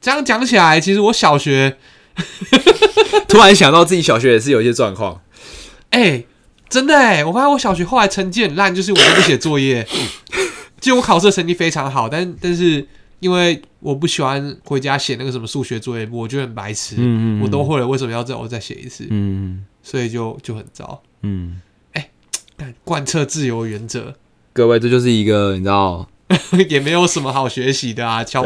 Speaker 2: 这样讲起来，其实我小学，
Speaker 1: 突然想到自己小学也是有一些状况。
Speaker 2: 哎，真的哎，我发现我小学后来成绩很烂，就是我都不写作业，就我考试的成绩非常好，但但是因为我不喜欢回家写那个什么数学作业簿，我觉得很白痴，
Speaker 1: 嗯
Speaker 2: 我都会了，为什么要再我再写一次？
Speaker 1: 嗯
Speaker 2: 所以就就很糟。
Speaker 1: 嗯，
Speaker 2: 干贯彻自由原则。
Speaker 1: 各位，这就是一个你知道？
Speaker 2: 也没有什么好学习的啊，敲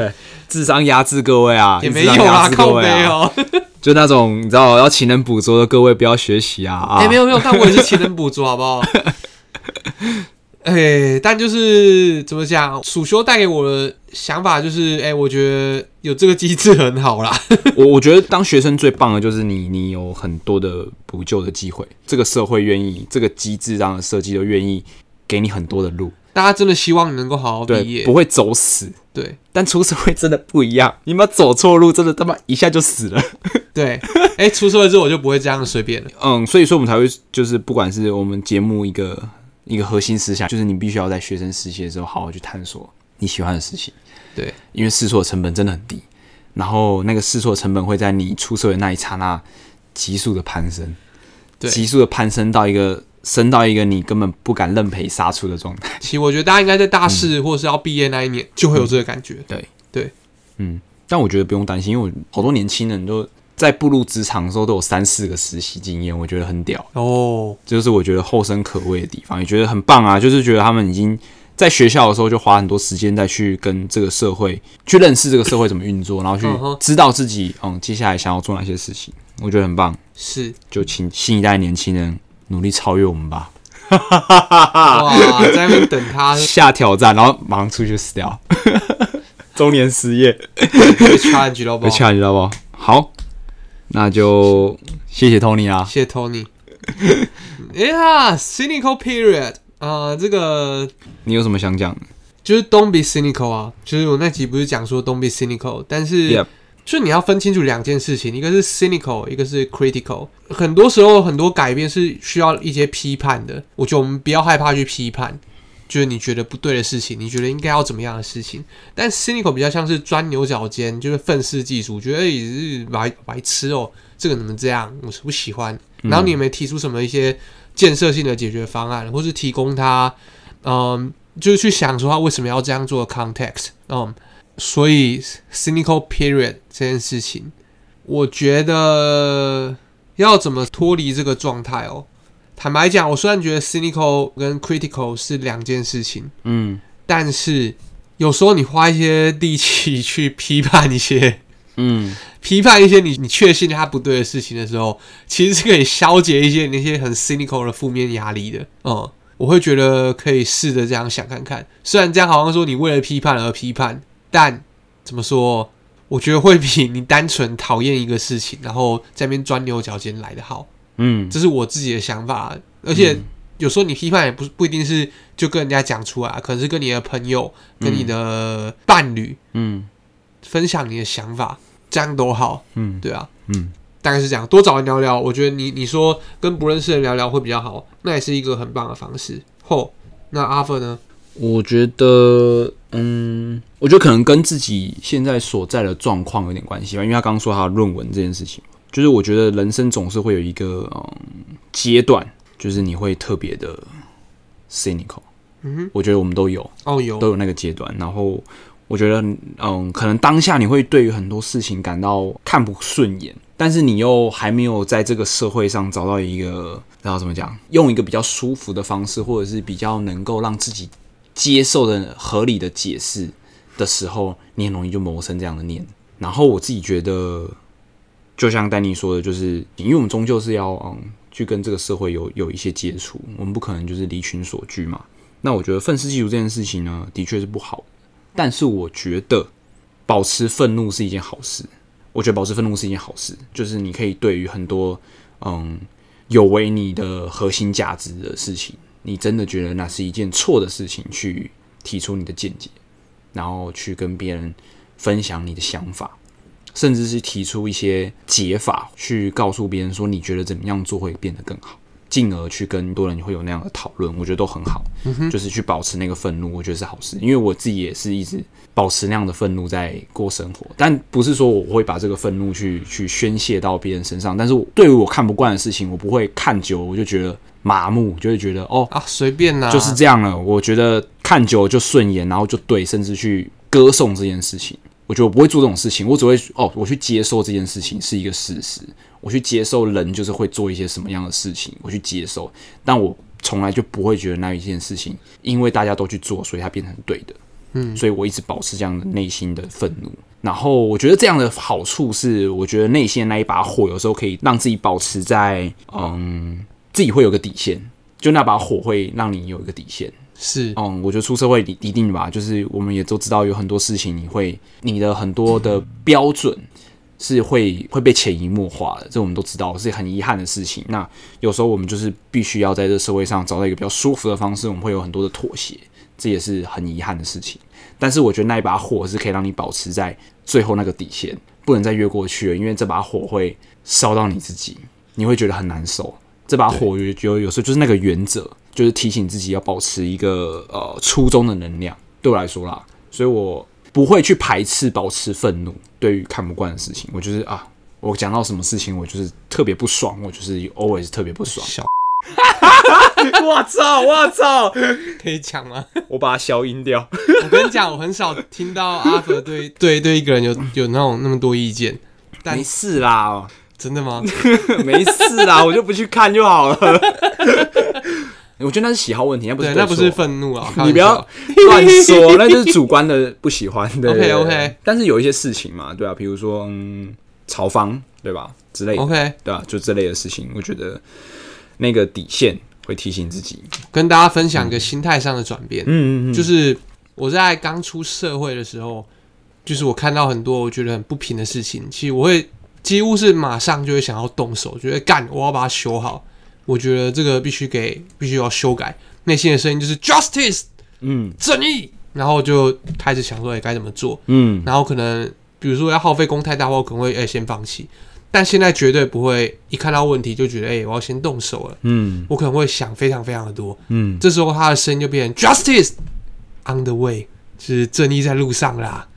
Speaker 1: 智商压制各位啊，
Speaker 2: 也没有啦，
Speaker 1: 压制各
Speaker 2: 靠背哦，
Speaker 1: 就那种你知道要勤能补拙的各位不要学习啊啊！
Speaker 2: 哎、没有没有，但我也是勤能补拙，好不好？哎、但就是怎么讲，暑修带给我的想法就是，哎、我觉得有这个机制很好啦。
Speaker 1: 我我觉得当学生最棒的就是你，你有很多的补救的机会，这个社会愿意，这个机制上的设计都愿意给你很多的路，
Speaker 2: 大家真的希望你能够好好毕，业
Speaker 1: 不，会走死。
Speaker 2: 对
Speaker 1: 但出社会真的不一样，你们走错路，真的他妈一下就死了。
Speaker 2: 对。哎、出社会之后我就不会这样随便了。
Speaker 1: 嗯，所以说我们才会就是，不管是我们节目一个一个核心思想，就是你必须要在学生时期的时候好好去探索你喜欢的事情，
Speaker 2: 对，
Speaker 1: 因为试错成本真的很低，然后那个试错成本会在你出社会的那一刹那急速的攀升，
Speaker 2: 对
Speaker 1: 急速的攀升到一个升到一个你根本不敢认赔杀出的状态。
Speaker 2: 其实我觉得大家应该在大四或是要毕业那一年就会有这个感觉。
Speaker 1: 嗯，但我觉得不用担心，因为我好多年轻人都在步入职场的时候都有三四个实习经验，我觉得很屌，
Speaker 2: 哦，
Speaker 1: 这就是我觉得后生可畏的地方，也觉得很棒啊，就是觉得他们已经。在学校的时候，就花很多时间再去跟这个社会去认识这个社会怎么运作，然后去知道自己嗯接下来想要做哪些事情，我觉得很棒。
Speaker 2: 是
Speaker 1: 就请新一代年轻人努力超越我们吧，
Speaker 2: 哇，在那边等他
Speaker 1: 下挑战，然后马上出去死掉，中年失业
Speaker 2: 被 challenge 到爆
Speaker 1: 被。challenge 到不好？那就谢谢 Tony 啊，
Speaker 2: 谢谢 Tony。哎呀，cynical period 啊、这个
Speaker 1: 你有什么想讲的？
Speaker 2: 就是 don't be cynical 啊，就是我那集不是讲说 don't be cynical，但是
Speaker 1: Yep
Speaker 2: 就你要分清楚两件事情，一个是 cynical，一个是 critical。很多时候很多改变是需要一些批判的，我觉得我们不要害怕去批判，就是你觉得不对的事情，你觉得应该要怎么样的事情。但 cynical 比较像是钻牛角尖，就是愤世嫉俗，觉得也、是白白痴哦，这个怎么这样，我是不喜欢。然后你有没有提出什么一些建设性的解决方案，或是提供他，嗯，就是去想说他为什么要这样做的 context，嗯，所以 cynical period 这件事情，我觉得要怎么脱离这个状态哦？坦白讲，我虽然觉得 cynical 跟 critical 是两件事情，
Speaker 1: 嗯
Speaker 2: 但是有时候你花一些力气去批判一些
Speaker 1: 嗯
Speaker 2: 批判一些你你确信它不对的事情的时候，其实是可以消解一些你那些很 cynical 的负面压力的。嗯，我会觉得可以试着这样想看看。虽然这样好像说你为了批判而批判，但怎么说？我觉得会比你单纯讨厌一个事情，然后在那边钻牛角尖来的好。
Speaker 1: 嗯
Speaker 2: 这是我自己的想法，而且有时候你批判也不不一定是就跟人家讲出来，可能是跟你的朋友、跟你的伴侣
Speaker 1: 嗯
Speaker 2: 分享你的想法，这样都好。
Speaker 1: 嗯
Speaker 2: 对啊，
Speaker 1: 嗯，
Speaker 2: 大概是这样，多找人聊聊。我觉得你你说跟不认识的人聊聊会比较好，那也是一个很棒的方式。后那阿芬呢？
Speaker 1: 我觉得，嗯，我觉得可能跟自己现在所在的状况有点关系吧，因为他刚刚说他的论文这件事情，就是我觉得人生总是会有一个嗯阶段，就是你会特别的 cynical，
Speaker 2: 嗯哼，
Speaker 1: 我觉得我们都有，
Speaker 2: 哦有。
Speaker 1: 都有那个阶段。然后我觉得，嗯，可能当下你会对于很多事情感到看不顺眼，但是你又还没有在这个社会上找到一个，然后怎么讲，用一个比较舒服的方式，或者是比较能够让自己接受的合理的解释的时候，你很容易就萌生这样的念。然后我自己觉得，就像丹尼说的，就是因为我们终究是要嗯去跟这个社会有有一些接触，我们不可能就是离群所居嘛。那我觉得愤世嫉俗这件事情呢，的确是不好。但是我觉得保持愤怒是一件好事。我觉得保持愤怒是一件好事，就是你可以对于很多嗯有违你的核心价值的事情，你真的觉得那是一件错的事情，去提出你的见解，然后去跟别人分享你的想法，甚至是提出一些解法，去告诉别人说你觉得怎么样做会变得更好。进而去跟多人会有那样的讨论，我觉得都很好。就是去保持那个愤怒，我觉得是好事。因为我自己也是一直保持那样的愤怒在过生活，但不是说我会把这个愤怒去去宣泄到别人身上。但是我对于我看不惯的事情，我不会看久，我就觉得麻木，就会觉得哦，
Speaker 2: 啊，随便啦，
Speaker 1: 就是这样了。我觉得看久了就顺眼，然后就对，甚至去歌颂这件事情。我觉得我不会做这种事情，我只会哦，我去接受这件事情是一个事实，我去接受人就是会做一些什么样的事情，我去接受，但我从来就不会觉得那一件事情，因为大家都去做，所以它变成对的。嗯，所以我一直保持这样的内心的愤怒。然后我觉得这样的好处是，我觉得内心的那一把火有时候可以让自己保持在嗯，自己会有个底线，就那把火会让你有一个底线。
Speaker 2: 是
Speaker 1: 嗯，我觉得出社会一一定吧，就是我们也都知道有很多事情，你会你的很多的标准是会会被潜移默化的，这我们都知道是很遗憾的事情。那有时候我们就是必须要在这社会上找到一个比较舒服的方式，我们会有很多的妥协，这也是很遗憾的事情。但是我觉得那一把火是可以让你保持在最后那个底线，不能再越过去了，因为这把火会烧到你自己，你会觉得很难受。这把火有有有时候就是那个原则，就是提醒自己要保持一个呃初衷的能量。对我来说啦，所以我不会去排斥保持愤怒，对于看不惯的事情，我就是啊我讲到什么事情，我就是特别不爽，我就是 always 特别不爽。
Speaker 2: 小
Speaker 1: 我操！我操！
Speaker 2: 可以讲吗？
Speaker 1: 我把它消音掉。
Speaker 2: 我跟你讲，我很少听到阿佛对对对一个人有有那种那么多意见，但
Speaker 1: 没事啦，
Speaker 2: 真的吗？
Speaker 1: 没事啦，我就不去看就好了。我觉得那是喜好问题，那不是
Speaker 2: 那不是
Speaker 1: 错
Speaker 2: 愤怒啊！
Speaker 1: 你不要
Speaker 2: 笑
Speaker 1: 乱说，那就是主观的不喜欢的。
Speaker 2: OK，OK
Speaker 1: 但是有一些事情嘛，对啊，比如说嗯，炒房对吧之类的
Speaker 2: ，OK，
Speaker 1: 对啊，就这类的事情，我觉得那个底线会提醒自己。
Speaker 2: 跟大家分享一个心态上的转变。
Speaker 1: 嗯嗯嗯，
Speaker 2: 就是我在刚出社会的时候，就是我看到很多我觉得很不平的事情，其实我会几乎是马上就会想要动手，觉得干我要把它修好。我觉得这个必须给必须要修改，内心的声音就是 justice
Speaker 1: 嗯
Speaker 2: 正义，然后就开始想说，哎、该怎么做？
Speaker 1: 嗯
Speaker 2: 然后可能比如说要耗费工太大的话，我可能会哎、先放弃。但现在绝对不会一看到问题就觉得哎、我要先动手了，
Speaker 1: 嗯
Speaker 2: 我可能会想非常非常的多。
Speaker 1: 嗯，
Speaker 2: 这时候他的声音就变成 justice on the way，就是正义在路上啦。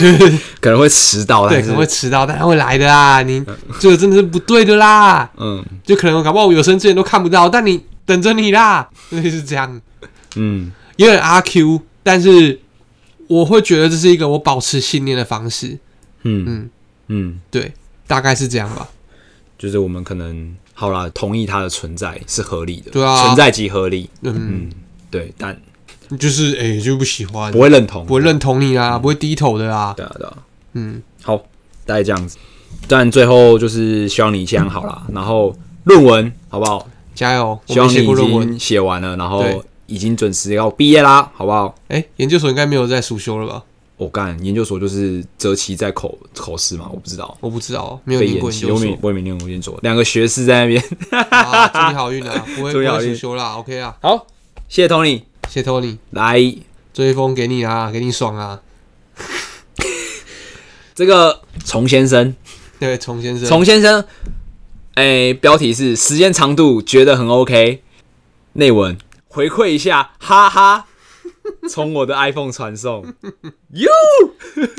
Speaker 2: 就 是
Speaker 1: 可能会迟到，
Speaker 2: 对，可能会迟到，但他会来的啦。你这个真的是不对的啦，
Speaker 1: 嗯
Speaker 2: 就可能搞不好我有生之年都看不到，但你等着你啦，类是这样，
Speaker 1: 嗯
Speaker 2: 有点阿 Q，但是我会觉得这是一个我保持信念的方式。
Speaker 1: 嗯
Speaker 2: 嗯，
Speaker 1: 嗯，
Speaker 2: 对，大概是这样吧。
Speaker 1: 就是我们可能好啦，同意它的存在是合理的，
Speaker 2: 对啊
Speaker 1: 存在即合理。
Speaker 2: 嗯，
Speaker 1: 嗯，对，但
Speaker 2: 就是哎、就不喜欢，
Speaker 1: 不会认同，
Speaker 2: 不会认同你啦，不会低头的啊。
Speaker 1: 对啊对啊。
Speaker 2: 嗯，
Speaker 1: 好，大概这样子。但最后就是希望你一切安好啦，然后论文好不好？
Speaker 2: 加油！
Speaker 1: 希望你已。经写完了，然后已经准时要毕业啦，好不好？
Speaker 2: 哎、研究所应该没有在暑修了吧？
Speaker 1: 我干研究所就是择期在口口试嘛，我不知道。
Speaker 2: 我不知道，没有
Speaker 1: 被
Speaker 2: 念过研究所。
Speaker 1: 我也没念过研究所，两个学士在那边。
Speaker 2: 啊，祝你好运啊！不会 不会暑修啦，OK 啊。
Speaker 1: 好，谢谢 Tony，
Speaker 2: 谢托你，
Speaker 1: 来。
Speaker 2: 这一封给你啊，给你爽啊！
Speaker 1: 这个虫先生，
Speaker 2: 对，虫先生，
Speaker 1: 虫先生，哎、标题是时间长度觉得很 OK，内文回馈一下，哈哈，从我的 iPhone 传送，哟，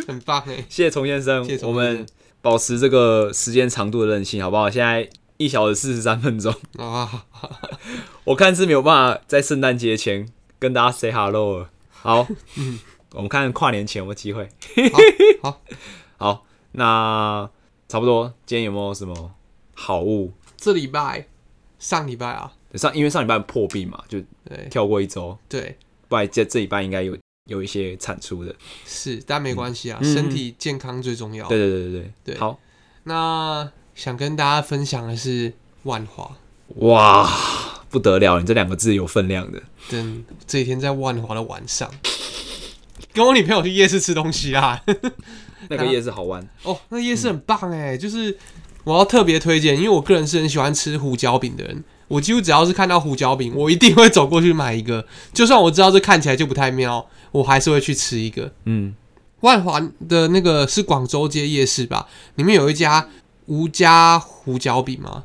Speaker 2: 很棒哎，
Speaker 1: 谢谢虫先生，
Speaker 2: 谢谢虫
Speaker 1: 我们保持这个时间长度的韧性，好不好？现在一小时四十三分钟，
Speaker 2: 啊，
Speaker 1: 我看是没有办法在圣诞节前跟大家 say hello 了。好，我们看跨年前有没有机会。
Speaker 2: 好好，
Speaker 1: 好，那差不多，今天有没有什么好物？
Speaker 2: 这礼拜上礼拜啊，
Speaker 1: 上因为上礼拜破壁嘛，就
Speaker 2: 对。
Speaker 1: 跳过一周，
Speaker 2: 对。
Speaker 1: 不然这这礼拜应该有有一些产出的。
Speaker 2: 是，但没关系啊，
Speaker 1: 嗯。
Speaker 2: 身体健康最重要。
Speaker 1: 对对对对对，
Speaker 2: 对。
Speaker 1: 好。
Speaker 2: 那想跟大家分享的是万华，
Speaker 1: 哇，不得了，你这两个字有分量的。
Speaker 2: 等这几天在万华的晚上，跟我女朋友去夜市吃东西啊。
Speaker 1: 那个夜市好玩，
Speaker 2: 哦，那夜市很棒哎，就是我要特别推荐，因为我个人是很喜欢吃胡椒饼的人。我几乎只要是看到胡椒饼，我一定会走过去买一个，就算我知道这看起来就不太妙，我还是会去吃一个。
Speaker 1: 嗯，
Speaker 2: 万华的那个是广州街夜市吧？里面有一家吴家胡椒饼吗？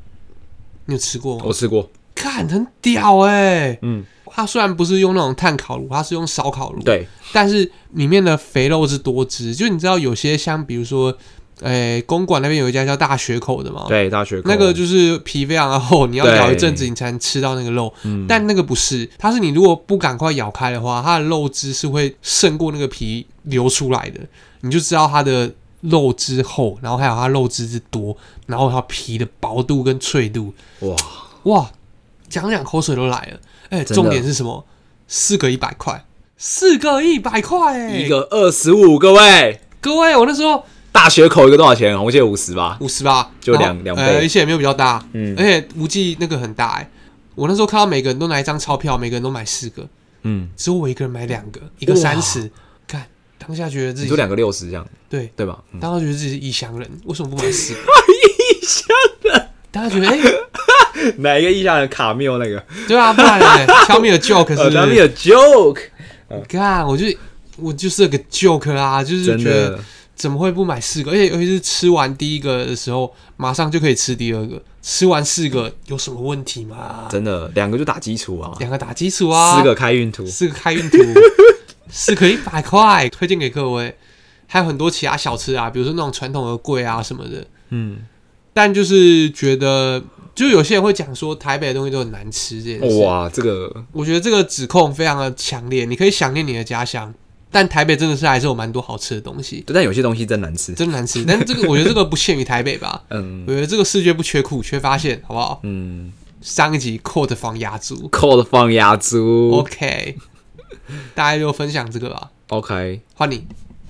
Speaker 2: 你有吃过吗？
Speaker 1: 我吃过，
Speaker 2: 看很屌哎、
Speaker 1: 嗯，
Speaker 2: 它虽然不是用那种炭烤炉，它是用烧烤炉，
Speaker 1: 对，
Speaker 2: 但是里面的肥肉是多汁。就你知道有些像比如说，哎、公馆那边有一家叫大学口的嘛，
Speaker 1: 对，大学口。
Speaker 2: 那个就是皮非常的厚，你要咬一阵子你才能吃到那个肉。
Speaker 1: 嗯。
Speaker 2: 但那个不是，它是你如果不赶快咬开的话，它的肉汁是会胜过那个皮流出来的，你就知道它的肉汁厚，然后还有它肉汁之多，然后它皮的薄度跟脆度，
Speaker 1: 哇，
Speaker 2: 哇，讲讲口水都来了。哎、重点是什么？四个一百块，四个一百块，哎，
Speaker 1: 一个二十五，各位，
Speaker 2: 各位，我那时候
Speaker 1: 大学口一个多少钱？我记得五十吧。
Speaker 2: 五十吧，
Speaker 1: 就两两倍。
Speaker 2: 呃，而且也没有比较大，
Speaker 1: 嗯。
Speaker 2: 而且无忌那个很大哎、我那时候看到每个人都拿一张钞票，每个人都买四个，
Speaker 1: 嗯，
Speaker 2: 只有我一个人买两个，一个三十，看当下觉得自己
Speaker 1: 你说两个六十这样，
Speaker 2: 对，
Speaker 1: 对吧？嗯。
Speaker 2: 当下觉得自己是异乡人，为什么不买四个？异乡人，大家觉得哎、
Speaker 1: 哪一个意象人卡缪那个？
Speaker 2: 对啊，不然嘞，tell me a joke 是
Speaker 1: 呃，
Speaker 2: 不是？
Speaker 1: 他们有 joke，
Speaker 2: 看，我就我就是个 joke 啊，就是
Speaker 1: 真
Speaker 2: 觉得，怎么会不买四个？而且尤其是吃完第一个的时候，马上就可以吃第二个，吃完四个有什么问题吗？
Speaker 1: 真的，两个就打基础啊，
Speaker 2: 两个打基础啊，
Speaker 1: 四个开运图，
Speaker 2: 四个开运图，四个一百块，推荐给各位。还有很多其他小吃啊，比如说那种传统的柜啊什么的，
Speaker 1: 嗯，
Speaker 2: 但就是觉得，就有些人会讲说台北的东西都很难吃这件事。
Speaker 1: 哇，这个
Speaker 2: 我觉得这个指控非常的强烈。你可以想念你的家乡，但台北真的是还是有蛮多好吃的东西，
Speaker 1: 但有些东西真难吃。
Speaker 2: 真难吃。但这个我觉得这个不限于台北吧，
Speaker 1: 嗯
Speaker 2: 我觉得这个世界不缺酷，缺发现，好不好？
Speaker 1: 嗯
Speaker 2: 上一集 quote 放压猪
Speaker 1: ，cold 放鸭猪。
Speaker 2: ，OK，大家就分享这个吧。
Speaker 1: OK，
Speaker 2: 换你，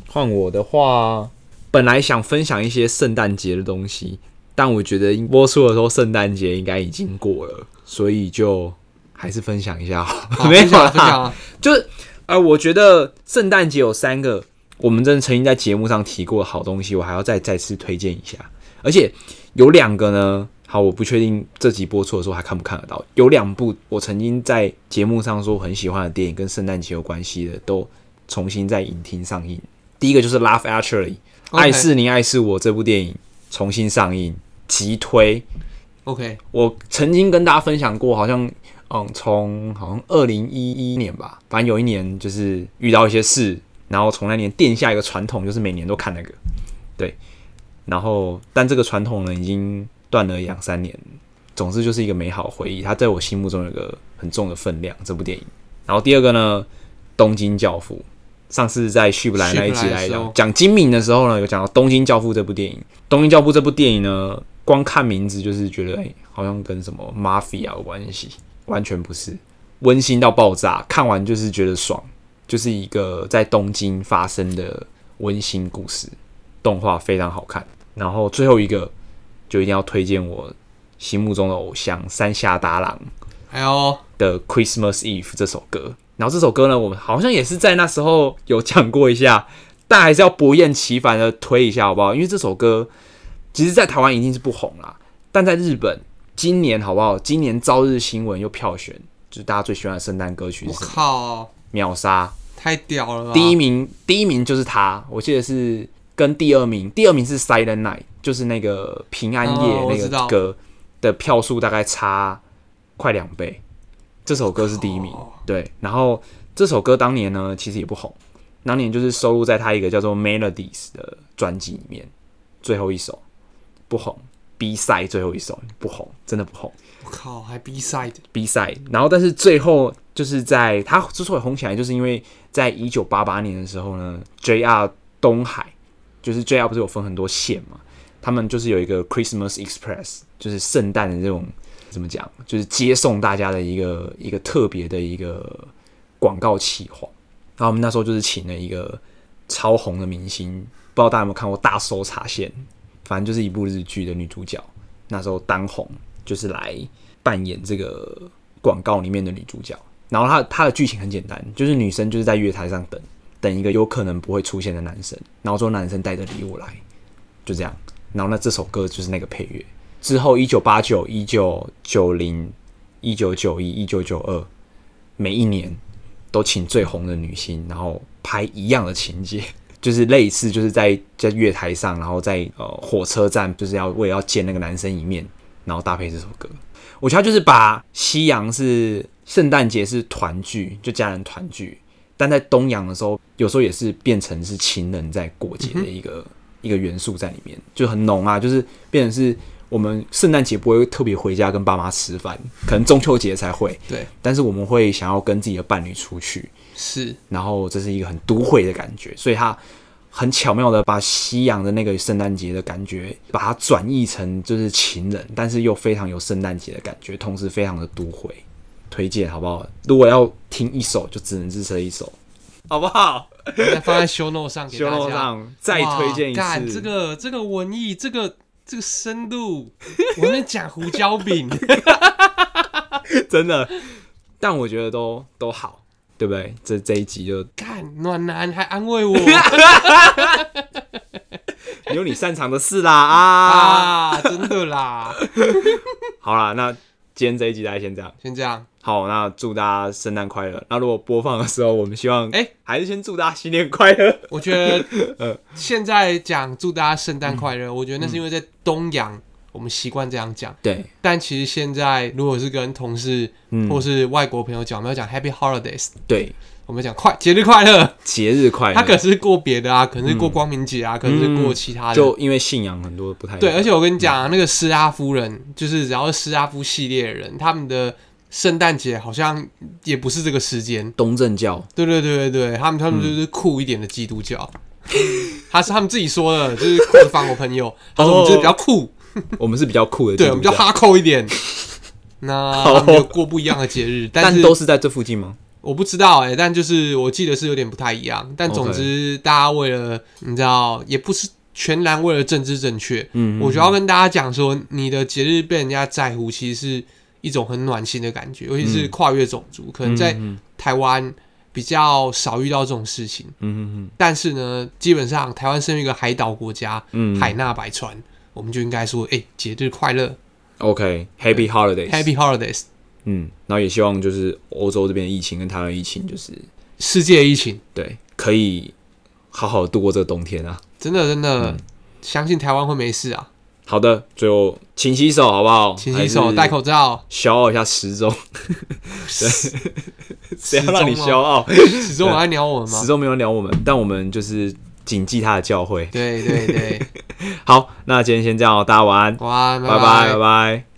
Speaker 1: 换我的话，本来想分享一些圣诞节的东西，但我觉得播出的时候圣诞节应该已经过了，所以就还是分享一下好了。
Speaker 2: 好
Speaker 1: 没有
Speaker 2: 分享分享啊。
Speaker 1: 就是呃，我觉得圣诞节有三个我们真的曾经在节目上提过的好东西，我还要再再次推荐一下。而且有两个呢，好，我不确定这集播出的时候还看不看得到。有两部我曾经在节目上说我很喜欢的电影，跟圣诞节有关系的，都重新在影厅上映。第一个就是《Love Actually》爱是你爱是我这部电影重新上映，急推。
Speaker 2: OK，
Speaker 1: 我曾经跟大家分享过，好像嗯，从好像二零一一年吧，反正有一年就是遇到一些事，然后从那年定下一个传统，就是每年都看那个，对。然后，但这个传统呢，已经断了两三年。总之，就是一个美好回忆，它在我心目中有个很重的分量。这部电影。然后第二个呢，《东京教父》。上次在续不来那一集来讲讲金敏的时候呢，有讲到《东京教父》这部电影。《东京教父》这部电影呢，光看名字就是觉得，哎、好像跟什么 mafia 有关系，完全不是，温馨到爆炸，看完就是觉得爽，就是一个在东京发生的温馨故事，动画非常好看。然后最后一个就一定要推荐我心目中的偶像山下达郎
Speaker 2: 还有
Speaker 1: 的《Christmas Eve》这首歌。然后这首歌呢，我们好像也是在那时候有讲过一下，但还是要不厌其烦的推一下，好不好？因为这首歌其实，在台湾一定是不红啦，但在日本今年好不好？今年朝日新闻又票选，就是大家最喜欢的圣诞歌曲
Speaker 2: 我
Speaker 1: 是什么？
Speaker 2: 靠，
Speaker 1: 秒杀
Speaker 2: 太屌了！
Speaker 1: 第一名，第一名就是他，我记得是跟第二名，第二名是 Silent Night，就是那个平安夜那个歌的票数大概差快两倍。这首歌是第一名，
Speaker 2: 哦
Speaker 1: 对。然后这首歌当年呢，其实也不红，当年就是收录在他一个叫做 Melodies 的专辑里面，最后一首不红，B 赛最后一首不红，真的不红。
Speaker 2: 我靠，还 B side，
Speaker 1: 比赛，然后但是最后就是在他之所以红起来，就是因为在一九八八年的时候呢，JR 东海就是 JR 不是有分很多线嘛，他们就是有一个 Christmas Express，就是圣诞的这种怎么讲，就是接送大家的一个一个特别的一个广告企划。然后我们那时候就是请了一个超红的明星，不知道大家有没有看过《大搜查线》，反正就是一部日剧的女主角，那时候当红，就是来扮演这个广告里面的女主角。然后她她的剧情很简单，就是女生就是在月台上等，等一个有可能不会出现的男生，然后说男生带着礼物来，就这样。然后那，这首歌就是那个配乐。之后，一九八九、一九九零、一九九一、一九九二，每一年都请最红的女星，然后拍一样的情节，就是类似就是在在月台上，然后在呃火车站，就是要为了要见那个男生一面，然后搭配这首歌。我觉得他就是把夕阳是圣诞节是团聚，就家人团聚，但在东阳的时候，有时候也是变成是情人在过节的一个、一个元素在里面，就很浓啊，就是变成是我们圣诞节不会特别回家跟爸妈吃饭，可能中秋节才会，
Speaker 2: 对，
Speaker 1: 但是我们会想要跟自己的伴侣出去，
Speaker 2: 是。
Speaker 1: 然后这是一个很都会的感觉，所以他很巧妙的把西洋的那个圣诞节的感觉，把它转译成就是情人，但是又非常有圣诞节的感觉，同时非常的都会，推荐好不好？如果要听一首，就只能是这一首，好不好？
Speaker 2: 再放在 show note 上给
Speaker 1: 修
Speaker 2: 大家。
Speaker 1: 路上再推荐一
Speaker 2: 哇干
Speaker 1: 次，
Speaker 2: 这个这个文艺，这个这个深度，我在讲胡椒饼，
Speaker 1: 真的，但我觉得都都好，对不对？这这一集就
Speaker 2: 看暖男还安慰我
Speaker 1: 有你擅长的事啦啊！
Speaker 2: 啊，真的啦。
Speaker 1: 好啦，那今天这一集大家先这样。
Speaker 2: 先这样，
Speaker 1: 好，那祝大家圣诞快乐。那如果播放的时候，我们希望，
Speaker 2: 哎
Speaker 1: 还是先祝大家新年快乐。
Speaker 2: 我觉得
Speaker 1: 呃
Speaker 2: 现在讲祝大家圣诞快乐，我觉得那是因为在东洋我们习惯这样讲。
Speaker 1: 对，
Speaker 2: 但其实现在如果是跟同事
Speaker 1: 嗯，
Speaker 2: 或是外国朋友讲，我们要讲 Happy Holidays，
Speaker 1: 对，
Speaker 2: 我们讲快节日快乐。
Speaker 1: 节日快乐，
Speaker 2: 他可是过别的啊，可能是过光明节啊，可能是过其他的。
Speaker 1: 就因为信仰很多不太一
Speaker 2: 对，而且我跟你讲、啊，那个施拉夫人，就是只要是施拉夫系列的人，他们的圣诞节好像也不是这个时间。
Speaker 1: 东正教。
Speaker 2: 对对对对对，他们他们就是酷一点的基督教。他是他们自己说的，就是酷的法国朋友，他说我们就是比较酷，
Speaker 1: 我们是比较酷的
Speaker 2: 对，我们就哈扣一点。那过不一样的节日，但
Speaker 1: 但
Speaker 2: 是
Speaker 1: 都是在这附近吗？
Speaker 2: 我不知道哎、但就是我记得是有点不太一样。但总之，大家为了你知道，也不是全然为了政治正确，
Speaker 1: 嗯，
Speaker 2: 我就要跟大家讲说，你的节日被人家在乎，其实是一种很暖心的感觉，尤其是跨越种族，可能在
Speaker 1: 嗯
Speaker 2: 台湾比较少遇到这种事情。
Speaker 1: 嗯嗯
Speaker 2: 但是呢，基本上台湾身为一个海岛国家，
Speaker 1: 嗯嗯
Speaker 2: 海纳百川，我们就应该说，哎、节日快乐
Speaker 1: ，OK，Happy
Speaker 2: Holidays，，Happy Holidays，
Speaker 1: 嗯，然后也希望就是欧洲这边的疫情跟台湾疫情，就是
Speaker 2: 世界疫情，
Speaker 1: 对可以好好度过这个冬天啊。
Speaker 2: 真的真的、
Speaker 1: 嗯
Speaker 2: 相信台湾会没事啊，
Speaker 1: 好的，最后勤洗手好不好？
Speaker 2: 勤洗手，戴，口罩，
Speaker 1: 消耗一下时钟。对，谁要让你消耗？
Speaker 2: 始终有在鸟我们吗
Speaker 1: 始？终没有聊我们，但我们就是谨记他的教诲。
Speaker 2: 对对对，
Speaker 1: 好，那今天先这样哦，大家晚安，
Speaker 2: 晚安，
Speaker 1: 拜拜拜拜。